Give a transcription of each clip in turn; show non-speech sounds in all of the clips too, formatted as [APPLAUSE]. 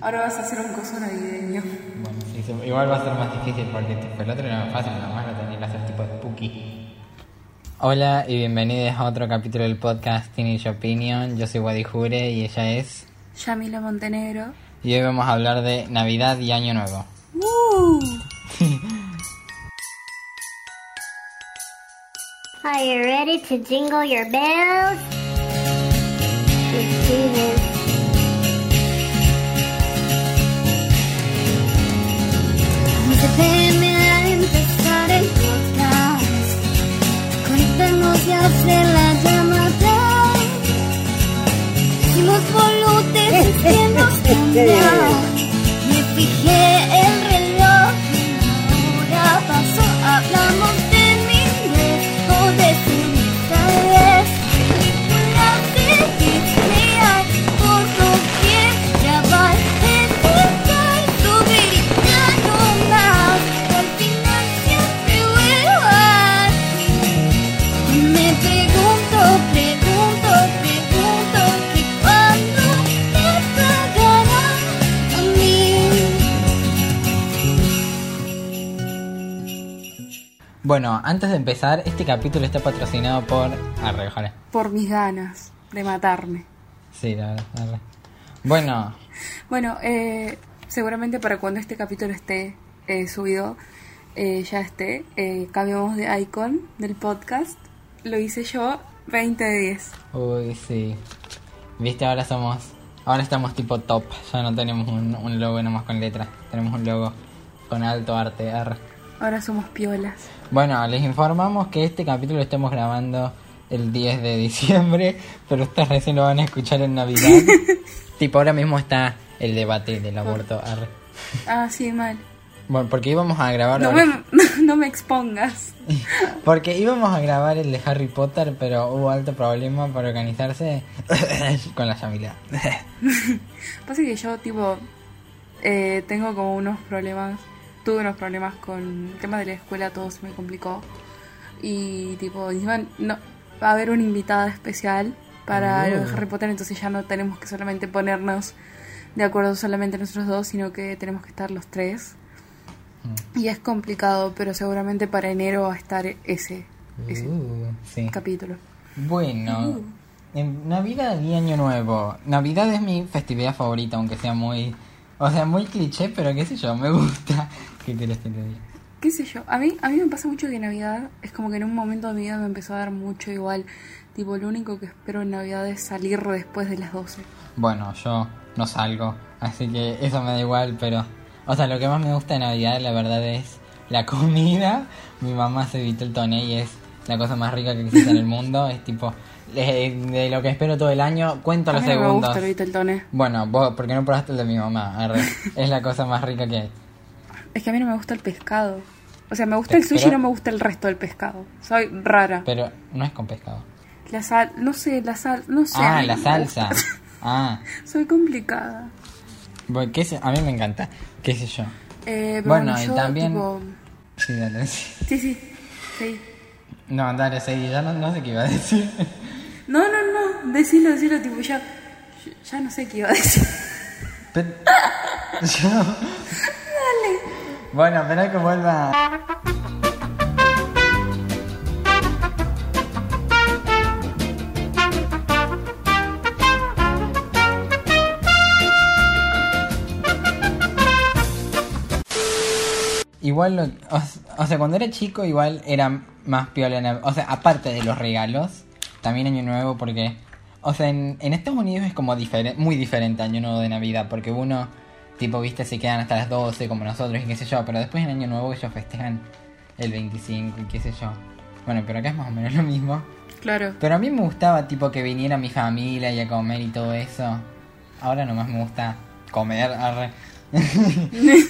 Ahora vas a hacer un coso navideño. Bueno, sí, igual va a ser más difícil porque tipo, el otro era más fácil, nada más lo tenía que hacer tipo spooky. Hola y bienvenidos a otro capítulo del podcast Teenage Opinion. Yo soy Wadi Jure y ella es. Yamila Montenegro. Y hoy vamos a hablar de Navidad y Año Nuevo. ¡Woo! Are you ready to jingle your bells? Y hacer la llamada. Hicimos que nos cambiar. Me fijé el Bueno, antes de empezar, este capítulo está patrocinado por. Arre, ojalá. Por mis ganas de matarme. Sí, la verdad. arre. Bueno, Bueno, eh, seguramente para cuando este capítulo esté eh, subido, eh, ya esté, eh, cambiamos de icon del podcast. Lo hice yo, 20 de 10. uy, sí. Viste, ahora somos. Ahora estamos tipo top. Ya no tenemos un, un logo nomás con letras. Tenemos un logo con alto arte. arre. Ahora somos piolas. Bueno, les informamos que este capítulo lo estamos grabando el 10 de diciembre, pero ustedes recién lo van a escuchar en Navidad. [LAUGHS] tipo, ahora mismo está el debate del aborto. arre. Ah, sí, mal. Bueno, porque íbamos a grabar... No me, [LAUGHS] no me expongas. [LAUGHS] Porque íbamos a grabar el de Harry Potter, pero hubo alto problema para organizarse con la familia. Pasa que yo, tipo, eh, tengo como unos problemas. Tuve unos problemas con el tema de la escuela, todo se me complicó. Y, tipo, encima no, va a haber una invitada especial para Oh. Harry Potter, entonces ya no tenemos que solamente ponernos de acuerdo solamente nosotros dos, sino que tenemos que estar los tres. Y es complicado, pero seguramente para enero va a estar ese, ese Uh, sí. capítulo. Bueno, en Navidad y Año Nuevo. Navidad es mi festividad favorita, aunque sea muy... O sea, muy cliché, pero qué sé yo, me gusta. ¿Qué querés que te diga? qué sé yo, a mí, a mí me pasa mucho que Navidad es como que en un momento de mi vida me empezó a dar mucho igual. Tipo, lo único que espero en Navidad es salir después de las 12. Bueno, yo no salgo, así que eso me da igual, pero... O sea, lo que más me gusta de Navidad, la verdad, es la [LAUGHS] comida. Mi mamá se evitó el toné y es la cosa más rica que existe en el mundo. Es tipo, de, de lo que espero todo el año, cuento A los mí no me segundos. gusta el. Bueno, vos, porque no probaste el de mi mamá, arre. es la cosa más rica que hay. Es que a mí no me gusta el pescado. O sea, me gusta el sushi y no me gusta el resto del pescado. Soy rara. Pero no es con pescado. La sal, no sé, la sal, no sé. Ah, la salsa. [LAUGHS] Ah, [LAUGHS] Soy complicada. bueno, qué sé- a mí me encanta, qué sé yo. Eh, pero Bueno, bueno, y yo, también- tipo- Sí, dale. Sí, sí, sí. No, dale, seguí, ya no, no sé qué iba a decir. No, no, no, decilo, decilo, tipo, ya, ya no sé qué iba a decir. Pero- [LAUGHS] yo- Bueno, espera que vuelva. Igual, lo- o, sea, cuando era chico igual era más piola. O sea, aparte de los regalos, también Año Nuevo porque... O sea, en, en Estados Unidos es como muy diferente Año Nuevo de Navidad porque uno, tipo, viste, se quedan hasta las 12 como nosotros y qué sé yo. Pero después en Año Nuevo ellos festejan el 25 y qué sé yo. Bueno, pero acá es más o menos lo mismo. Claro. Pero a mí me gustaba, tipo, que viniera mi familia y a comer y todo eso. Ahora nomás me gusta comer. arre. [LAUGHS]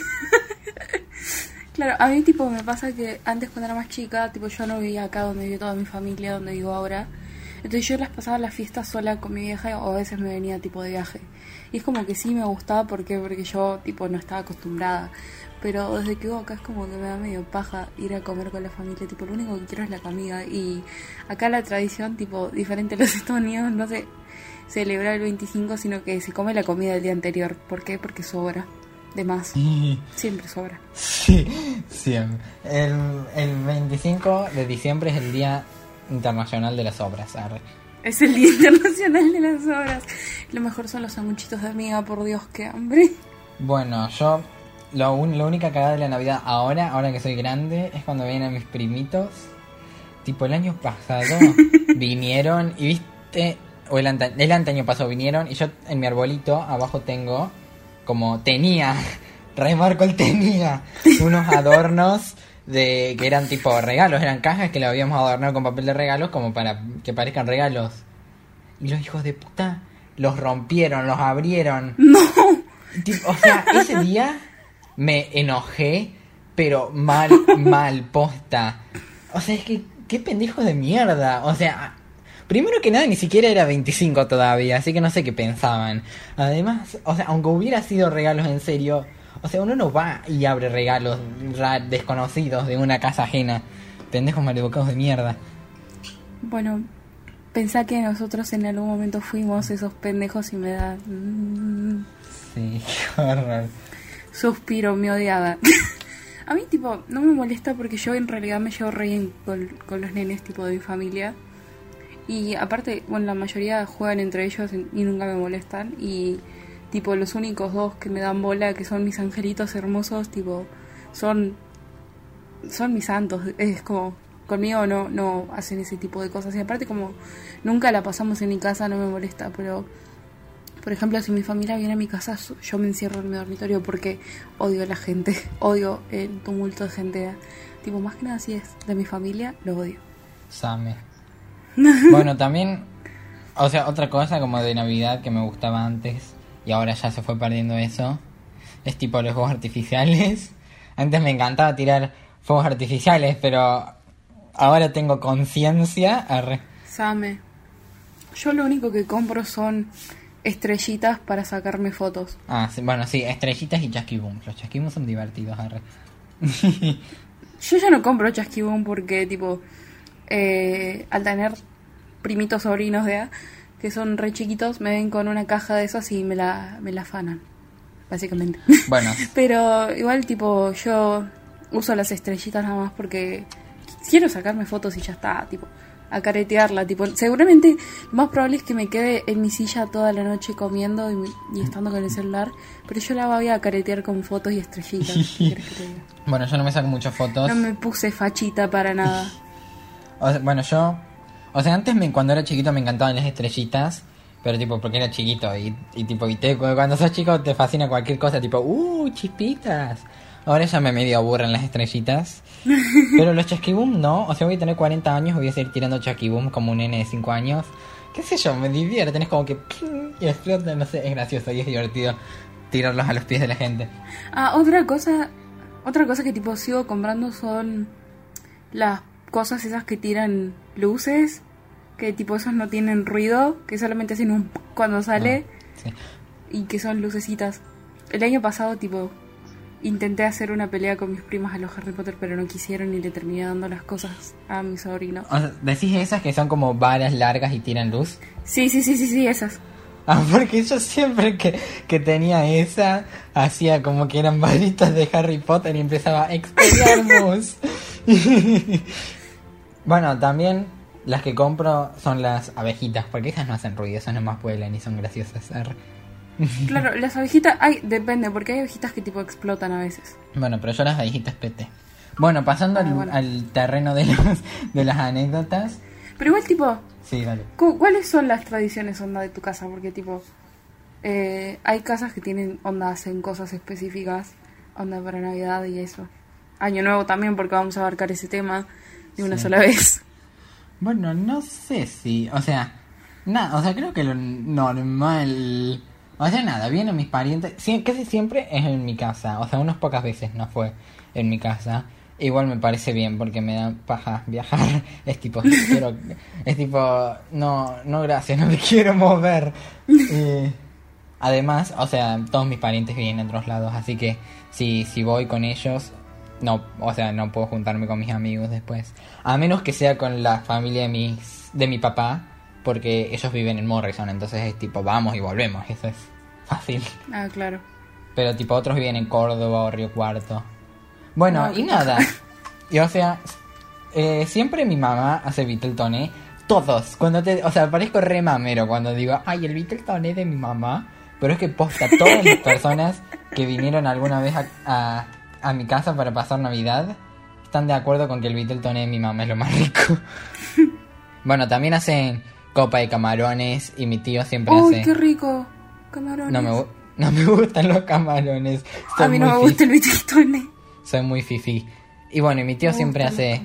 Claro, a mí tipo me pasa que antes cuando era más chica, tipo yo no vivía acá donde vive toda mi familia, donde vivo ahora. Entonces yo las pasaba las fiestas sola con mi vieja o a veces me venía tipo de viaje. Y es como que sí me gustaba porque, porque yo tipo no estaba acostumbrada. Pero desde que vivo acá es como que me da medio paja ir a comer con la familia. Tipo, lo único que quiero es la comida. Y acá la tradición, tipo, diferente a los [LAUGHS] Estados Unidos, no sé. celebrar el 25, sino que se come la comida del día anterior. ¿Por qué? Porque sobra. De más. Sí, Siempre sobra. sí, siempre. El, el 25 de diciembre es el Día Internacional de las Obras. arre. Es el Día [LAUGHS] Internacional de las Obras. Lo mejor son los sanguchitos de amiga, por Dios, qué hambre. Bueno, yo lo, un- la única cagada de la Navidad ahora, ahora que soy grande, es cuando vienen mis primitos. Tipo el año pasado [LAUGHS] vinieron y viste, o el, anta- el anteaño pasado vinieron y yo en mi arbolito abajo tengo como tenía, [LAUGHS] remarco el tenía, unos adornos de que eran tipo regalos, eran cajas que le habíamos adornado con papel de regalos como para que parezcan regalos. Y los hijos de puta los rompieron, los abrieron. [LAUGHS] No. Tipo, o sea, ese [LAUGHS] día me enojé, pero mal, [LAUGHS] mal, posta. O sea, es que, qué pendejo de mierda. O sea, primero que nada, ni siquiera era 25 todavía, así que no sé qué pensaban. Además, o sea, aunque hubiera sido regalos en serio, o sea, uno no va y abre regalos desconocidos de una casa ajena. Pendejos maleducados de mierda. Bueno, pensá que nosotros en algún momento fuimos esos pendejos y me da... mm, Sí, [LAUGHS] qué horror. suspiro, me odiaba. [LAUGHS] A mí, tipo, no me molesta porque yo en realidad me llevo re bien con, con los nenes, tipo, de mi familia. Y aparte, bueno, la mayoría juegan entre ellos y nunca me molestan. Y, tipo, los únicos dos que me dan bola, que son mis angelitos hermosos, tipo, son. Son mis santos. Es como. Conmigo no, no hacen ese tipo de cosas. Y aparte, como nunca la pasamos en mi casa, no me molesta. Pero, por ejemplo, si mi familia viene a mi casa, yo me encierro en mi dormitorio porque odio a la gente. [LAUGHS] Odio el tumulto de gente. Tipo, más que nada, si es de mi familia, lo odio. Same. [LAUGHS] Bueno, también, o sea, otra cosa como de Navidad que me gustaba antes y ahora ya se fue perdiendo eso, es tipo los fuegos artificiales. [LAUGHS] Antes me encantaba tirar fuegos artificiales, pero ahora tengo conciencia. arre. Same. Yo lo único que compro son estrellitas para sacarme fotos. Ah, sí, bueno, sí, estrellitas y chasquiboom. Los chasquiboom son divertidos, arre. [LAUGHS] Yo ya no compro chasquibón porque, tipo, eh, al tener primitos sobrinos de A, que son re chiquitos, me ven con una caja de esas y me la, me la afanan, básicamente. Bueno, [LAUGHS] Pero igual, tipo, yo uso las estrellitas nada más porque quiero sacarme fotos y ya está, tipo, a caretearla, tipo, seguramente lo más probable es que me quede en mi silla toda la noche comiendo y, y estando con el celular, pero yo la voy a caretear con fotos y estrellitas. ¿qué que te diga? [LAUGHS] bueno, yo no me saco muchas fotos. No me puse fachita para nada. [LAUGHS] O sea, bueno, yo. O sea, antes me, cuando era chiquito me encantaban las estrellitas. Pero tipo, porque era chiquito. Y, y tipo, y te- cuando sos chico te fascina cualquier cosa. Tipo, uh, chispitas. Ahora ya me medio aburren las estrellitas. [LAUGHS] Pero los chasquiboom no. O sea, voy a tener 40 años. Voy a seguir tirando chasquiboom como un nene de 5 años. Qué sé yo, me divierten. Es como que. Y explotan. No sé, es gracioso y es divertido tirarlos a los pies de la gente. Ah, otra cosa, otra cosa que tipo sigo comprando son las cosas esas que tiran luces, que tipo esos no tienen ruido, que solamente hacen un cuando sale Sí. y que son lucecitas. El año pasado tipo intenté hacer una pelea con mis primas a los Harry Potter, pero no quisieron y le terminé dando las cosas a mi sobrino. O sea, decís esas que son como varas largas y tiran luz. Sí, sí, sí, sí, sí, esas. [LAUGHS] Ah, porque yo siempre que, que tenía esa, hacía como que eran varitas de Harry Potter y empezaba a. [LAUGHS] bueno, también las que compro son las abejitas, porque esas no hacen ruido, esas nomás vuelan y son graciosas. [LAUGHS] Claro, las abejitas, hay, depende, porque hay abejitas que tipo explotan a veces. Bueno, pero yo las abejitas PT. Bueno, pasando al, bueno. al terreno de, los, de las anécdotas. Pero igual tipo, Sí, dale. Cu- ¿Cuáles son las tradiciones onda de tu casa? Porque tipo, eh, hay casas que tienen onda, hacen cosas específicas, onda para Navidad y eso. Año Nuevo también porque vamos a abarcar ese tema de una Sí. sola vez. Bueno, no sé si, o sea, nada, o sea, creo que lo normal, o sea, nada, vienen mis parientes, sí, casi siempre es en mi casa, o sea, unas pocas veces no fue en mi casa. Igual me parece bien porque me da paja viajar. [LAUGHS] Es tipo, quiero, es tipo, no, no gracias, no me quiero mover. Y [LAUGHS] además, o sea, todos mis parientes viven en otros lados, así que si, si voy con ellos, no, o sea, no puedo juntarme con mis amigos después. A menos que sea con la familia de mis, de mi papá, porque ellos viven en Morrison, entonces es tipo vamos y volvemos, eso es fácil. Ah, claro. Pero tipo otros viven en Córdoba o Río Cuarto. Bueno, No, y nada. Y o sea, eh, siempre mi mamá hace Beatletoné. Todos. Cuando te, o sea, parezco re mamero cuando digo, ay, el Beatletoné de mi mamá. Pero es que posta todas las [LAUGHS] personas que vinieron alguna vez a, a, a mi casa para pasar Navidad están de acuerdo con que el Beatletoné de mi mamá es lo más rico. [LAUGHS] bueno, también hacen copa de camarones y mi tío siempre ¡Uy, hace... qué rico! Camarones. No me, no me gustan los camarones. A Soy mí no me gusta el Beatletoné. Soy muy fifi. Y bueno, y mi tío Me siempre hace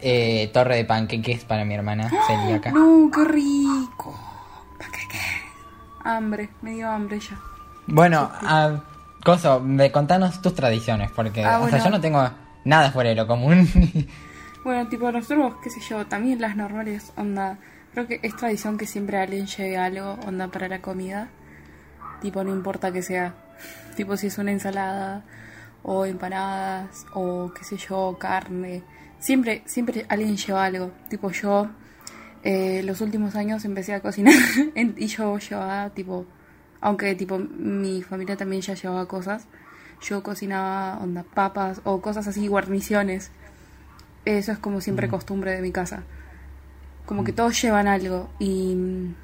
eh, torre de panqueques para mi hermana celíaca. No, qué rico. ¿Para qué qué? Hambre, me dio hambre ya. Bueno, ah, Coso, de contanos tus tradiciones, porque Ah, o sea, yo no tengo nada fuera de lo común. [LAUGHS] Bueno, tipo nosotros, qué sé yo, también las normales, onda, creo que es tradición que siempre alguien lleve algo, onda, para la comida. Tipo, no importa que sea, tipo si es una ensalada o empanadas o qué sé yo, carne. Siempre, siempre alguien lleva algo. Tipo yo, eh, los últimos años empecé a cocinar [LAUGHS] y yo llevaba tipo, aunque tipo mi familia también ya llevaba cosas, yo cocinaba onda papas o cosas así, guarniciones. Eso es como siempre costumbre de mi casa. Como que todos llevan algo y, mm,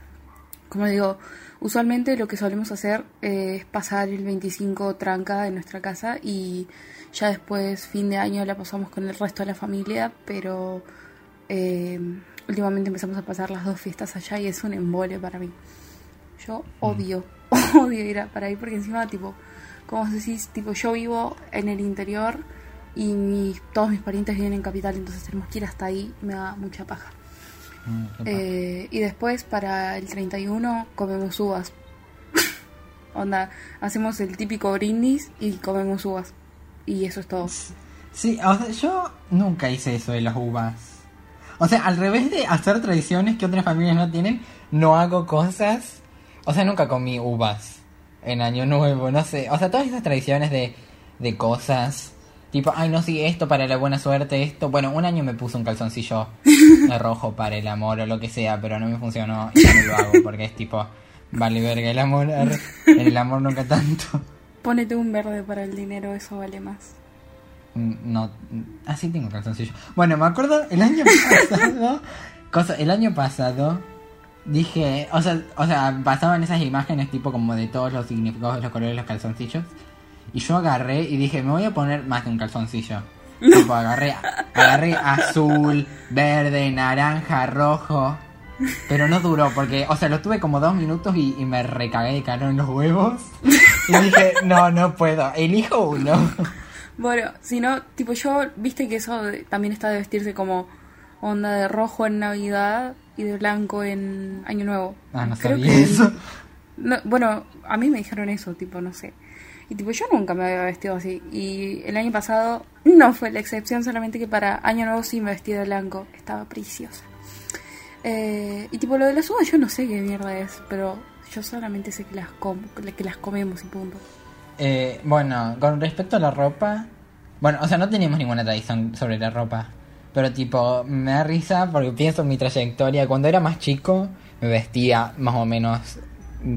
como digo, usualmente lo que solemos hacer eh, es pasar el 25 tranca en nuestra casa y ya después, fin de año, la pasamos con el resto de la familia, pero eh, últimamente empezamos a pasar las dos fiestas allá y es un embole para mí. Yo odio, [LAUGHS] odio ir a- para ahí porque encima, tipo, como decís, tipo, yo vivo en el interior y mis, todos mis parientes viven en capital, entonces tenemos que ir hasta ahí, me da mucha paja. Mm, Eh, y después para el 31 comemos uvas. [LAUGHS] Onda, hacemos el típico brindis y comemos uvas. Y eso es todo. Sí, o sea, yo nunca hice eso de las uvas. O sea, al revés de hacer tradiciones que otras familias no tienen, no hago cosas. O sea, nunca comí uvas en Año Nuevo, no sé. O sea, todas esas tradiciones de, de cosas. Tipo, ay, no, sí, esto para la buena suerte, esto. Bueno, un año me puse un calzoncillo [LAUGHS] rojo para el amor o lo que sea, pero no me funcionó y ya no lo hago porque es tipo, vale verga el amor. el amor nunca tanto. Ponete un verde para el dinero, eso vale más. Mm, No, mm, así tengo calzoncillo. Bueno, me acuerdo el año [LAUGHS] pasado, cosa, el año pasado dije, o sea, o sea, pasaban esas imágenes tipo como de todos los significados de los colores de los calzoncillos y yo agarré y dije, me voy a poner más de un calzoncillo. [LAUGHS] Tipo, agarré, agarré azul, verde, naranja, rojo. Pero no duró porque, o sea, lo tuve como dos minutos y, y me recagué de calor en los huevos. Y dije, no, no puedo, elijo uno. Bueno, si no, tipo yo, viste que eso también está de vestirse como onda de rojo en Navidad y de blanco en Año Nuevo. Ah, no Creo sabía que- eso. [LAUGHS] No, bueno, a mí me dijeron eso, tipo, no sé. Y tipo, yo nunca me había vestido así. Y el año pasado no fue la excepción, solamente que para Año Nuevo sí me vestí de blanco. Estaba preciosa. Eh, y tipo, lo de las uvas yo no sé qué mierda es, pero yo solamente sé que las, com que las comemos y punto. Eh, bueno, con respecto a la ropa, bueno, o sea, no tenemos ninguna tradición sobre la ropa, pero tipo, me da risa porque pienso en mi trayectoria. Cuando era más chico, me vestía más o menos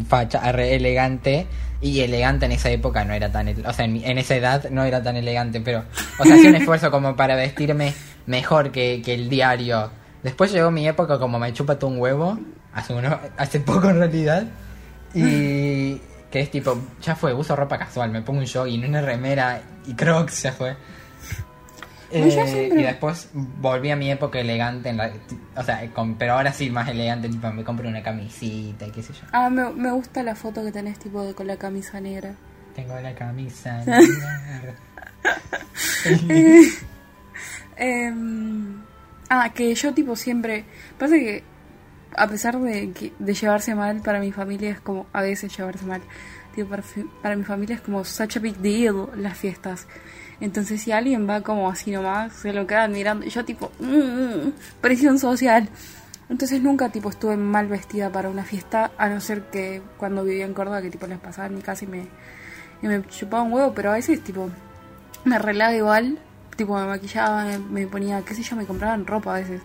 facha, elegante, y elegante en esa época no era tan, o sea, en, mi- en esa edad no era tan elegante, pero, o sea, hacía un [LAUGHS] esfuerzo como para vestirme mejor que, que el diario. Después llegó mi época como me chupa todo un huevo, hace, uno, hace poco en realidad, y que es tipo, ya fue, uso ropa casual, me pongo un jogging, una remera y crocs, ya fue. Pues Eh, Y después volví a mi época elegante, en la, o sea, con- pero ahora sí más elegante, tipo me compro una camisita y qué sé yo. Ah, me, me gusta la foto que tenés, tipo, de, con la camisa negra. Tengo la camisa. [LAUGHS] Em, ah, que yo tipo siempre... Pasa que a pesar de, que, de llevarse mal, para mi familia es como... A veces llevarse mal. Tipo, para, para mi familia es como such a big deal las fiestas. Entonces si alguien va como así nomás, se lo quedan mirando. Yo tipo... mm, presión social. Entonces nunca tipo estuve mal vestida para una fiesta, a no ser que cuando vivía en Córdoba, que tipo les pasaba en mi casa y me, y me chupaba un huevo, pero a veces tipo me arreglaba igual, tipo me maquillaba, me, me ponía, qué sé yo, me compraban ropa a veces.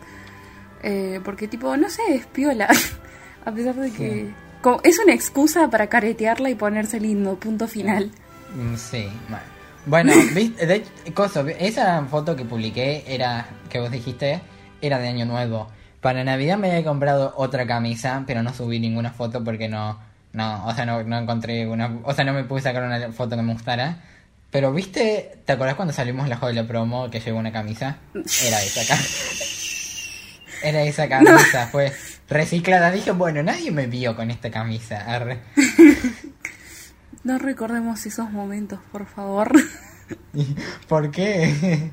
Eh, porque tipo, no sé, es piola. [LAUGHS] A pesar de que... como- es una excusa para caretearla y ponerse lindo, punto final. Mm, Sí, mal. Bueno, viste, de hecho, esa foto que publiqué era, que vos dijiste, era de Año Nuevo. Para Navidad me había comprado otra camisa, pero no subí ninguna foto porque no, no, o sea, no, no encontré una, o sea, no me pude sacar una foto que me gustara. Pero viste, ¿te acordás cuando salimos la joya promo que llevó una camisa? Era esa camisa. Era esa [LAUGHS] camisa, fue reciclada. Dije, bueno, nadie me vio con esta camisa. arre. [LAUGHS] No recordemos esos momentos, por favor. [LAUGHS] ¿Por qué?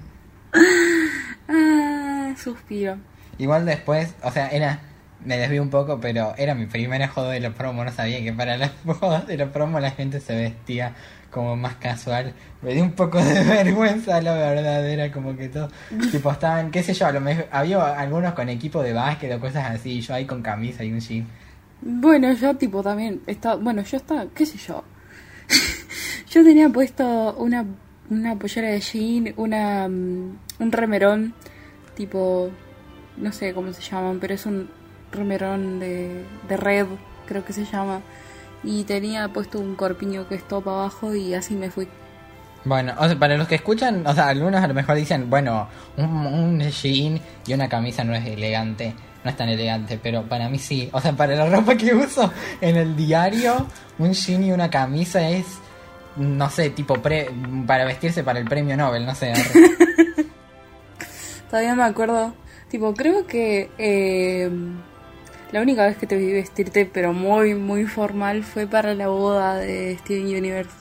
[LAUGHS] ah, suspiro. Igual después, o sea, era. Me desvío un poco, pero era mi primera joda de la promo. No sabía que para las [LAUGHS] jodas de la promo la gente se vestía como más casual. Me dio un poco de vergüenza, la verdad. Era como que todo. tipo, estaban, qué sé yo, a lo mejor. Había algunos con equipo de básquet o cosas así. Y yo ahí con camisa y un jean. Bueno, yo tipo también estaba, bueno, yo estaba, qué sé yo. [LAUGHS] yo tenía puesto una una pollera de jean, una mm, un remerón tipo no sé cómo se llaman, pero es un remerón de de red, creo que se llama. Y tenía puesto un corpiño que es todo para abajo y así me fui. Bueno, o sea, para los que escuchan, o sea, algunos a lo mejor dicen, bueno, un, un jean y una camisa no es elegante, no es tan elegante, pero para mí sí. O sea, para la ropa que uso en el diario, un jean y una camisa es, no sé, tipo pre, para vestirse para el premio Nobel, no sé. [LAUGHS] Todavía me acuerdo, tipo, creo que eh, la única vez que te vi vestirte, pero muy, muy formal, fue para la boda de Steven Universe.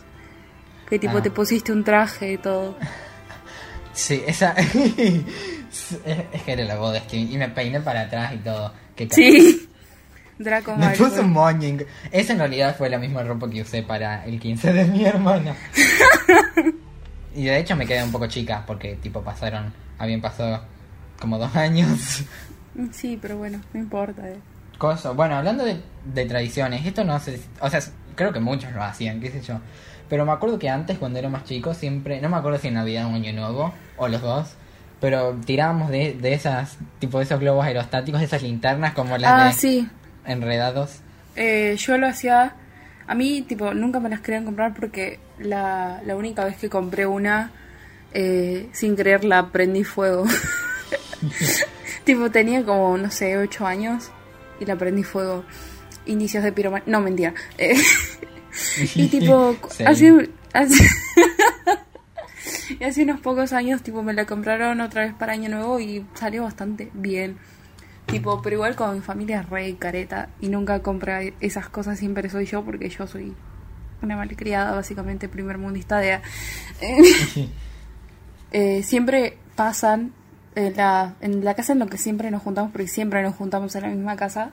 Que tipo Ah. te pusiste un traje y todo. [LAUGHS] Sí, esa... [LAUGHS] es, es que era la boda, es que- y me peiné para atrás y todo. Qué Sí. Draco Me puse un moño. inc- Esa en realidad fue la misma ropa que usé para el 15 de mi hermana. [LAUGHS] y de hecho me quedé un poco chica porque tipo pasaron, habían pasado como dos años. Sí, pero bueno, no importa. eh. Cosa. Bueno, hablando de, de tradiciones, esto no sé, o sea, creo que muchos lo hacían, qué sé yo. Pero me acuerdo que antes, cuando era más chico, siempre, no me acuerdo si en Navidad o Año Nuevo, o los dos, pero tirábamos de, de esas, tipo de esos globos aerostáticos, esas linternas como las Ah, de sí. enredados. Eh, yo lo hacía. A mí, tipo, nunca me las querían comprar porque la, la única vez que compré una, eh, sin querer la prendí fuego. [LAUGHS] tipo, tenía como, no sé, 8 años y la prendí fuego. Indicios de piromanía. No, mentira. Eh, [LAUGHS] y tipo, [LAUGHS] Sí. hace, hace, y hace unos pocos años, tipo, me la compraron otra vez para Año Nuevo y salió bastante bien. Tipo, pero igual con mi familia es re careta y nunca compra esas cosas, siempre soy yo porque yo soy una malcriada, básicamente primer mundista de... Eh, [LAUGHS] eh, siempre pasan en la, en la casa en la que siempre nos juntamos, porque siempre nos juntamos en la misma casa,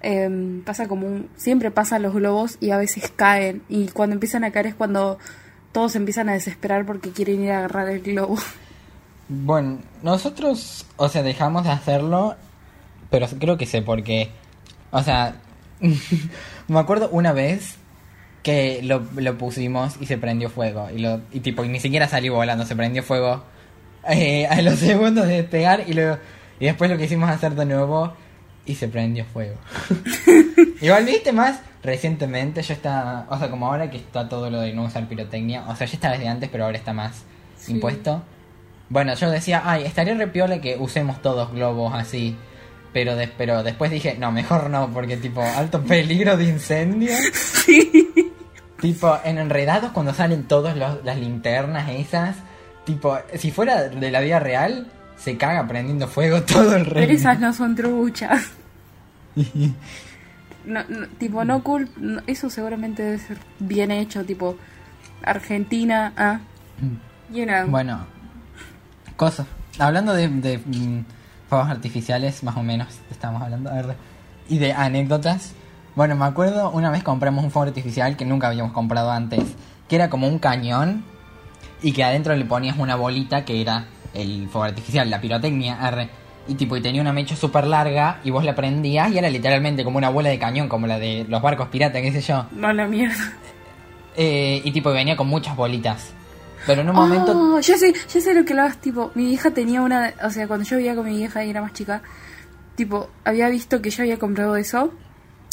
em, pasa como un, siempre pasan los globos y a veces caen y cuando empiezan a caer es cuando todos empiezan a desesperar porque quieren ir a agarrar el globo. Bueno, nosotros, o sea, dejamos de hacerlo, pero creo que sé por qué. O sea, [LAUGHS] me acuerdo una vez que lo, lo pusimos y se prendió fuego. Y, lo, y tipo, ni siquiera salió volando, se prendió fuego eh, a los [LAUGHS] segundos de despegar y, luego, y después lo quisimos hacer de nuevo y se prendió fuego. [LAUGHS] Igual viste más recientemente, yo estaba, o sea, como ahora que está todo lo de no usar pirotecnia, o sea, ya está desde antes, pero ahora está más Sí. impuesto. Bueno, yo decía, ay, estaría re piola que usemos todos globos así. Pero, des- pero después dije, no, mejor no, porque tipo, alto [LAUGHS] peligro de incendio. Tipo, en enredados cuando salen todas las linternas esas, tipo, si fuera de la vida real, se caga prendiendo fuego [LAUGHS] todo el Pero reino. esas no son truchas. [LAUGHS] No, no, tipo, no cool. no, eso seguramente debe ser bien hecho, tipo, Argentina, ah. You know. Bueno, cosas. Hablando de, de mm, fuegos artificiales, más o menos, estamos hablando, a ver, y de anécdotas. Bueno, me acuerdo una vez compramos un fuego artificial que nunca habíamos comprado antes, que era como un cañón y que adentro le ponías una bolita que era el fuego artificial, la pirotecnia, arre. Y tipo, y tenía una mecha súper larga y vos la prendías y era literalmente como una bola de cañón, como la de los barcos piratas, qué sé yo. No la mierda. Eh, y tipo, venía con muchas bolitas. Pero en un momento... Oh, yo sé, yo sé lo que lo hagas, tipo, mi hija tenía una, o sea, cuando yo vivía con mi vieja y era más chica, tipo, había visto que yo había comprado eso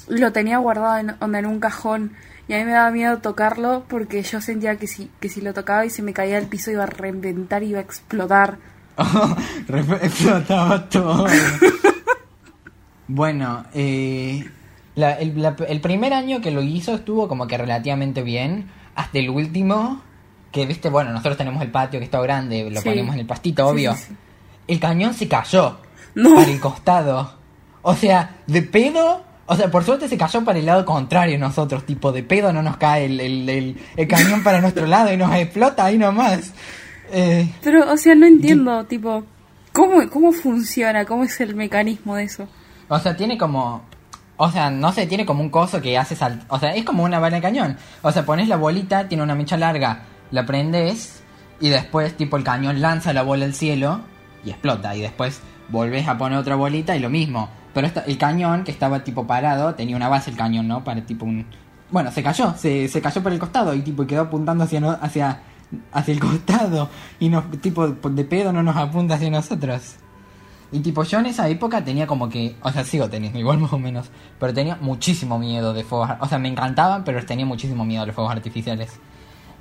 lo tenía guardado en, onda, en un cajón. Y a mí me daba miedo tocarlo porque yo sentía que si, que si lo tocaba y se me caía al piso iba a reventar, iba a explotar. [LAUGHS] Re- Explotaba todo. bueno, eh, la- el, la- el primer año que lo hizo estuvo como que relativamente bien. Hasta el último, que viste, bueno, nosotros tenemos el patio que está grande, lo Sí. ponemos en el pastito, obvio. sí, sí. El cañón se cayó No. para el costado. O sea, de pedo. O sea, por suerte se cayó para el lado contrario nosotros, tipo, de pedo no nos cae el, el, el- el cañón para nuestro [LAUGHS] lado y nos explota ahí nomás. Eh, Pero, o sea, no entiendo, tipo, ¿cómo, ¿cómo funciona? ¿Cómo es el mecanismo de eso? O sea, tiene como. O sea, no sé, tiene como un coso que hace sal... O sea, es como una bala de cañón. O sea, pones la bolita, tiene una mecha larga, la prendes y después, tipo, el cañón lanza la bola al cielo y explota. Y después volvés a poner otra bolita y lo mismo. Pero esta- el cañón, que estaba tipo parado, tenía una base el cañón, ¿no? Para tipo un. Bueno, se cayó, se, se cayó por el costado y tipo quedó apuntando hacia, no- hacia, hacia el costado. Y nos, tipo, de pedo no nos apunta hacia nosotros. Y tipo, yo en esa época tenía como que, o sea, sigo teniendo igual [LAUGHS] más o menos, pero tenía muchísimo miedo de fuegos, o sea, me encantaban, pero tenía muchísimo miedo de los fuegos artificiales.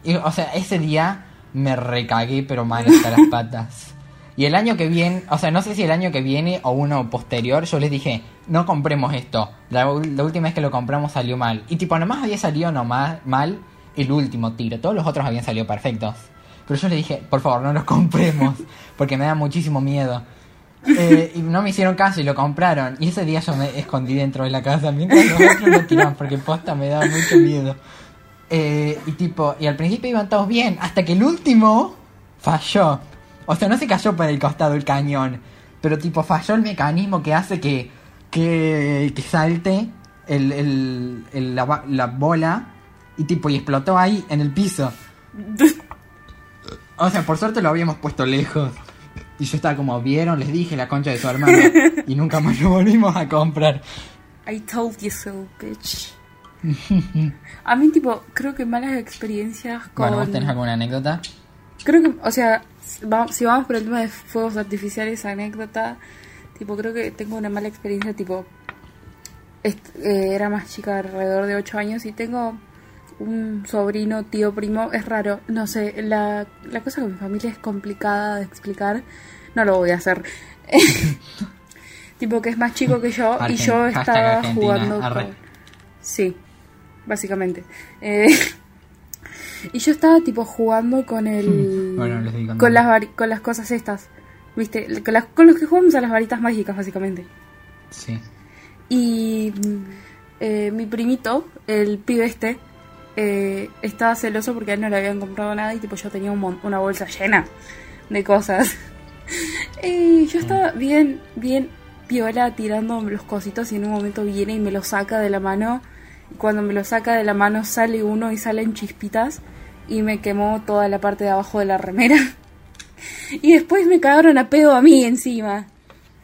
Y, o sea, ese día me recagué, pero mal hasta las [LAUGHS] patas. Y el año que viene, o sea, no sé si el año que viene o uno posterior, yo les dije, no compremos esto. La, la última vez que lo compramos salió mal. Y tipo, nomás había salido nomás mal el último tiro. Todos los otros habían salido perfectos. Pero yo les dije, por favor, no los compremos, [LAUGHS] porque me da muchísimo miedo. Eh, y no me hicieron caso y lo compraron. Y ese día yo me escondí dentro de la casa mientras los otros lo tiraban, porque posta me daba mucho miedo. Eh, y tipo, y al principio iban todos bien, hasta que el último falló. O sea, no se cayó por el costado el cañón, pero tipo falló el mecanismo que hace que, que, que salte el, el- el- la, ba- la bola y tipo, y explotó ahí en el piso. [LAUGHS] O sea, por suerte lo habíamos puesto lejos. Y yo estaba como, vieron, les dije la concha de su hermano. [LAUGHS] y nunca más lo volvimos a comprar. I told you so, bitch. A mí, tipo, creo que malas experiencias con... Bueno, ¿vos tenés alguna anécdota? Creo que, o sea, si va- si vamos por el tema de fuegos artificiales, anécdota, tipo, creo que tengo una mala experiencia, tipo, eh, era más chica, alrededor de 8 años, y tengo un sobrino, tío, primo, es raro, no sé, la, la cosa con mi familia es complicada de explicar, no lo voy a hacer. [LAUGHS] tipo, que es más chico que yo, y yo estaba jugando con... Sí, básicamente. Eh, y yo estaba tipo jugando con el... Bueno, les digo, con, no. las con las cosas estas. ¿Viste? Con, las- con los que jugamos a las varitas mágicas, básicamente. Sí. Y eh, mi primito, el pibe este, eh, estaba celoso porque a él no le habían comprado nada y tipo yo tenía un una bolsa llena de cosas. [LAUGHS] y yo estaba bien, bien piola tirando los cositos y en un momento viene y me lo saca de la mano. Cuando me lo saca de la mano sale uno y salen chispitas y me quemó toda la parte de abajo de la remera. [LAUGHS] y después me cagaron a pedo a mí encima.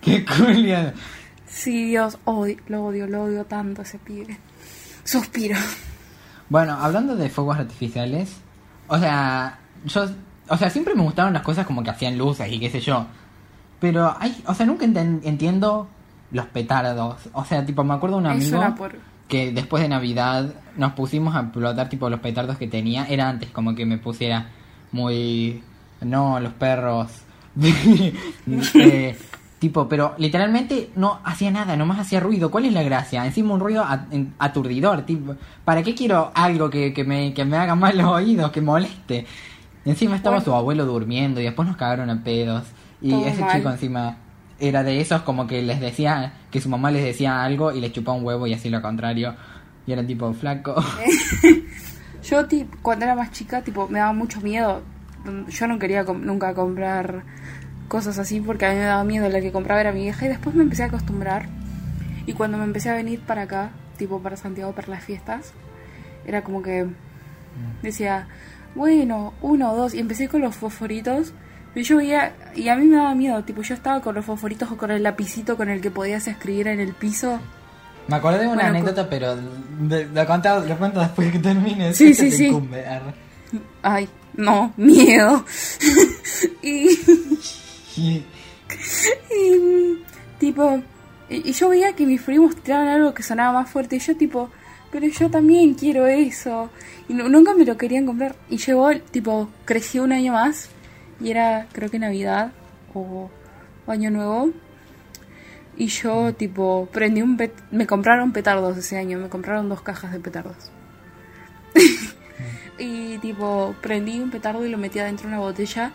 ¡Qué culia! Sí, Dios, odio, lo odio, lo odio tanto ese pibe. Suspiro. Bueno, hablando de fuegos artificiales, o sea, yo, o sea, siempre me gustaron las cosas como que hacían luces y qué sé yo. Pero hay, o sea, nunca entiendo los petardos. O sea, tipo, me acuerdo de un Es amigo una por- que después de Navidad nos pusimos a explotar tipo los petardos que tenía. Era antes como que me pusiera muy... No, los perros. [LAUGHS] Eh, tipo, pero literalmente no hacía nada, nomás hacía ruido. ¿Cuál es la gracia? Encima un ruido aturdidor. Tipo, ¿Para qué quiero algo que, que me, que me haga mal los oídos, que moleste? Encima estaba Bueno. su abuelo durmiendo y después nos cagaron a pedos. Y Todo ese mal. chico encima era de esos como que les decía que su mamá les decía algo y les chupaba un huevo y así lo contrario. Y eran tipo flaco. [LAUGHS] Yo ti- cuando era más chica, tipo, me daba mucho miedo. Mm, Yo no quería com- nunca comprar cosas así porque a mí me daba miedo. La que compraba era mi vieja y después me empecé a acostumbrar. Y cuando me empecé a venir para acá, tipo para Santiago para las fiestas, era como que decía, bueno, uno o dos. Y empecé con los fosforitos. Y yo veía, y a mí me daba miedo, tipo, yo estaba con los fosforitos o con el lapicito con el que podías escribir en el piso. Me acordé de una Bueno, anécdota, pero lo, cuento, lo cuento después que termine. Sí, ¿Qué sí, te sí. incumbe? Ay, no, miedo. [LAUGHS] y Y- Y, tipo, Y, y yo veía que mis primos tiraban algo que sonaba más fuerte y yo tipo, pero yo también quiero eso. Y nu- nunca me lo querían comprar. Y llegó, tipo, creció un año más y era creo que Navidad o, Año Nuevo. Y yo tipo, prendí un... pet- me compraron petardos ese año, me compraron dos cajas de petardos. [LAUGHS] y tipo, prendí un petardo y lo metí adentro de una botella.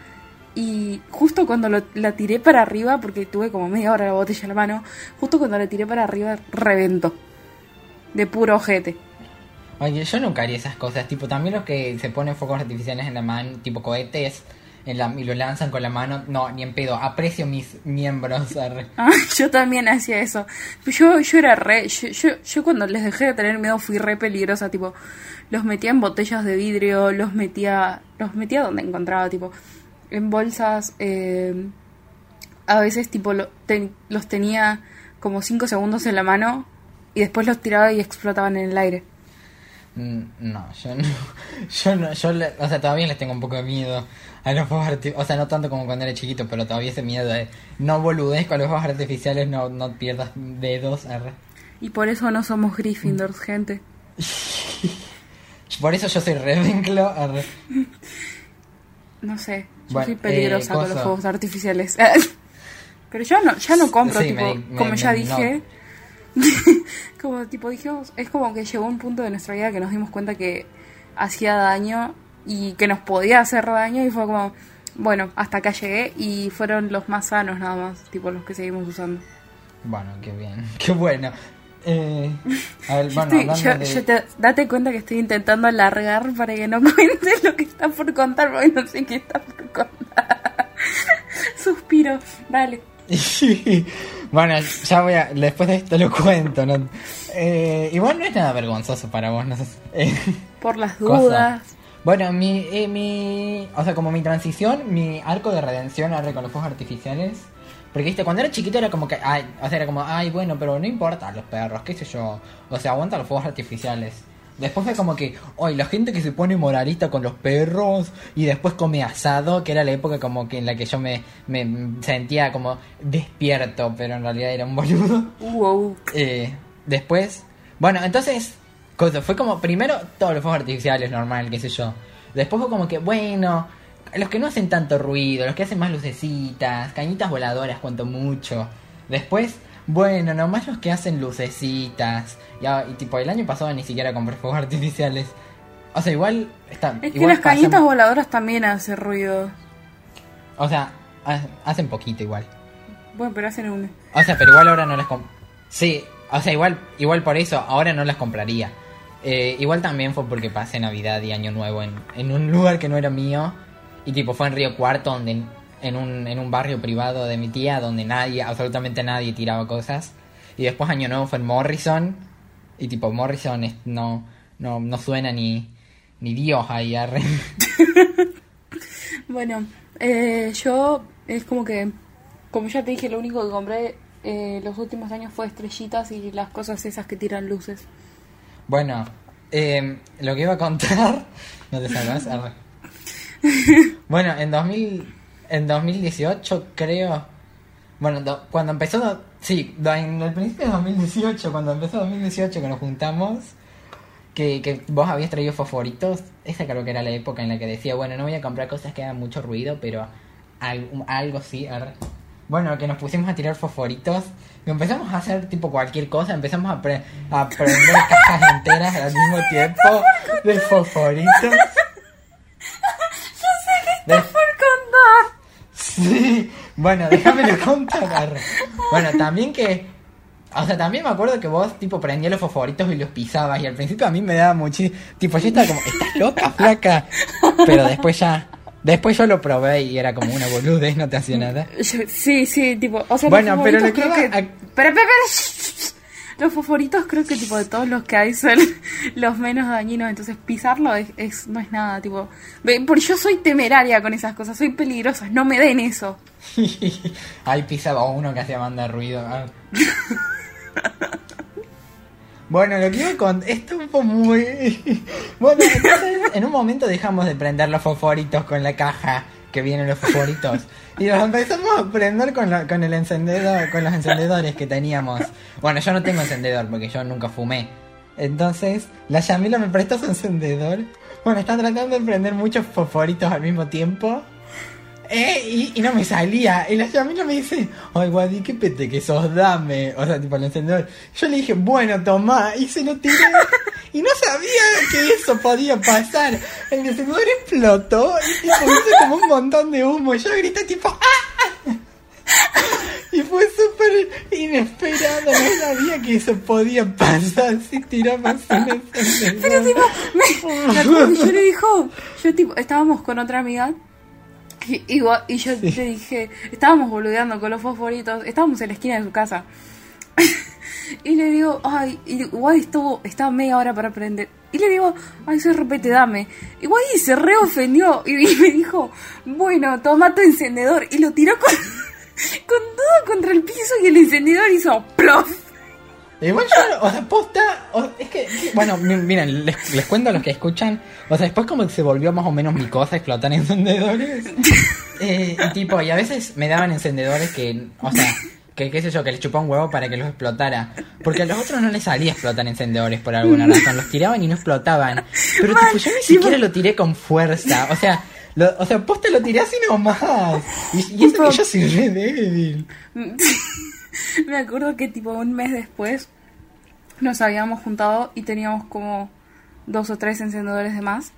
Y justo cuando lo- la tiré para arriba, porque tuve como media hora la botella en la mano, justo cuando la tiré para arriba, reventó. De puro ojete. Oye, yo nunca haría esas cosas. Tipo, también los que se ponen focos artificiales en la mano, tipo cohetes, la, y lo lanzan con la mano. No, ni en pedo. Aprecio mis miembros. [LAUGHS] Ah, yo también hacía eso. Yo, yo era re. Yo, yo, yo cuando les dejé de tener miedo fui re peligrosa. Tipo, los metía en botellas de vidrio, los metía. Los metía donde encontraba, tipo, en bolsas. eh, a veces, tipo, lo- ten- los tenía como 5 segundos en la mano y después los tiraba y explotaban en el aire. Mm, No, yo no. [LAUGHS] Yo no, yo, le- o sea, todavía les tengo un poco de miedo a los fuegos artificiales. O sea, no tanto como cuando era chiquito, pero todavía ese miedo de no boludez con los fuegos artificiales, no, no pierdas dedos. arre. Y por eso no somos Gryffindors, gente. [LAUGHS] Por eso yo soy Ravenclaw. arre. No sé, yo Bueno, soy peligrosa eh, con los fuegos artificiales. [LAUGHS] Pero ya no, ya no compro, Sí, tipo, me- me- como ya me- dije. [LAUGHS] como tipo dijimos, es como que llegó un punto de nuestra vida que nos dimos cuenta que hacía daño y que nos podía hacer daño y fue como, bueno, hasta acá llegué y fueron los más sanos nada más, tipo los que seguimos usando. Bueno, qué bien. [LAUGHS] Qué bueno. Eh, a ver, Yo [LAUGHS] bueno, estoy- yo- de... yo te- date cuenta que estoy intentando alargar para que no [LAUGHS] cuentes lo que está por contar, porque no sé qué está por contar. Suspiro, dale. bueno, ya voy a... Después de esto lo cuento, ¿no? Eh, igual no es nada vergonzoso para vos, no sé. Eh, Por las dudas. Bueno, mi, eh, mi... O sea, como mi transición, mi arco de redención arre con los fuegos artificiales... Porque, viste, cuando era chiquito era como que... Ay, o sea, era como, ay, bueno, pero no importa los perros, qué sé yo. O sea, aguanta los fuegos artificiales. Después fue como que, ay, la gente que se pone moralista con los perros y después come asado, que era la época como que en la que yo me, me sentía como despierto, pero en realidad era un boludo. Wow. Eh, después, bueno, entonces, cosa, fue como primero todos los fuegos artificiales, normal, qué sé yo. Después fue como que, bueno, los que no hacen tanto ruido, los que hacen más lucecitas, cañitas voladoras, cuanto mucho. Después, bueno, nomás los que hacen lucecitas. Y, ah, y tipo, el año pasado ni siquiera compré fuegos artificiales. O sea, igual está. Es que las cañitas voladoras también hacen ruido. O sea, ha- hacen poquito igual. Bueno, pero hacen un... O sea, pero igual ahora no las comp... Sí, o sea, igual, igual por eso ahora no las compraría. Eh, igual también fue porque pasé Navidad y Año Nuevo en, en un lugar que no era mío. Y tipo, fue en Río Cuarto, donde, en, un, en un barrio privado de mi tía, donde nadie, absolutamente nadie tiraba cosas. Y después Año Nuevo fue en Morrison. Y tipo, Morrison no, no, no suena ni, ni Dios ahí. arre. [LAUGHS] Bueno, eh, yo es como que, como ya te dije, lo único que compré eh, los últimos años fue estrellitas y las cosas esas que tiran luces. Bueno, eh, lo que iba a contar. [LAUGHS] ¿No te salgas? Bueno, en 2000, en 2018 creo. Bueno, do- cuando empezó. Sí, do- en el principio de 2018, cuando empezó 2018 que nos juntamos. Que, que vos habías traído fosforitos. Esa creo que era la época en la que decía, bueno, no voy a comprar cosas que hagan mucho ruido, pero al- algo sí. Bueno, que nos pusimos a tirar fosforitos. Y empezamos a hacer tipo cualquier cosa. Empezamos a, pre- a prender [LAUGHS] cajas enteras al mismo tiempo de fosforitos. [LAUGHS] De- ¡Por contar! Sí, bueno, déjamelo contar. Bueno, también que. O sea, también me acuerdo que vos, tipo, prendías los fosforitos y los pisabas. Y al principio a mí me daba muchísimo. Tipo, yo estaba como, ¿estás loca, flaca? Pero después ya. Después yo lo probé y era como una boludez, no te hacía nada. [LAUGHS] Sí, sí, tipo, o sea, Bueno, los pero que creo que... a- Espera, espera, espera. Los favoritos creo que tipo de todos los que hay son [LAUGHS] los menos dañinos, entonces pisarlo es, es- no es nada, tipo, porque yo soy temeraria con esas cosas, soy peligrosa, no me den eso. [LAUGHS] Ahí pisaba uno que hacía banda de ruido. Bueno, lo que iba con esto fue muy... Bueno, entonces en un momento dejamos de prender los fosforitos con la caja que vienen los fosforitos. Y los empezamos a prender con, la- con el encendedor, con los encendedores que teníamos. Bueno, yo no tengo encendedor porque yo nunca fumé. Entonces, la Yamila me prestó su encendedor. Bueno, está tratando de prender muchos fosforitos al mismo tiempo. Eh, y, y no me salía. Y la Yamila me dice, ay, Guadi, qué pete que sos, dame. O sea, tipo el encendedor. Yo le dije, bueno, tomá. Y se lo tiré. [LAUGHS] y no sabía que eso podía pasar. El encendedor explotó y tipo, hizo como un montón de humo. Y yo grité tipo, ¡ah! Y fue súper inesperado, no sabía que eso podía pasar si tiramos un encendedor. Pero tipo, me, me acuerdo que yo le dijo, yo tipo, estábamos con otra amiga [LAUGHS] y, y yo le dije, estábamos boludeando con los fosforitos, estábamos en la esquina de su casa. [LAUGHS] y le digo, ay, y Wadi estuvo, estaba media hora para aprender. Y le digo, ay, soy repete, dame. Y Wadi se re ofendió y, y [LAUGHS] me dijo, bueno, toma tu encendedor. Y lo tiró con, con todo contra el piso y el encendedor hizo plof. Igual yo, o sea, posta, o- es que, bueno, mi- miren, les, les cuento a los que escuchan, o sea, después como que se volvió más o menos mi cosa explotar encendedores. [LAUGHS] Eh, y tipo, y a veces me daban encendedores que, o sea, que qué sé yo, que les chupaba un huevo para que los explotara. Porque a los otros no les salía explotar encendedores por alguna razón, los tiraban y no explotaban. Pero tipo, yo ni siquiera lo tiré con fuerza, o sea, lo- o sea, posta lo tiré así nomás. Y, y eso que yo soy re débil. [LAUGHS] [LAUGHS] Me acuerdo que tipo un mes después nos habíamos juntado y teníamos como dos o tres encendedores de más.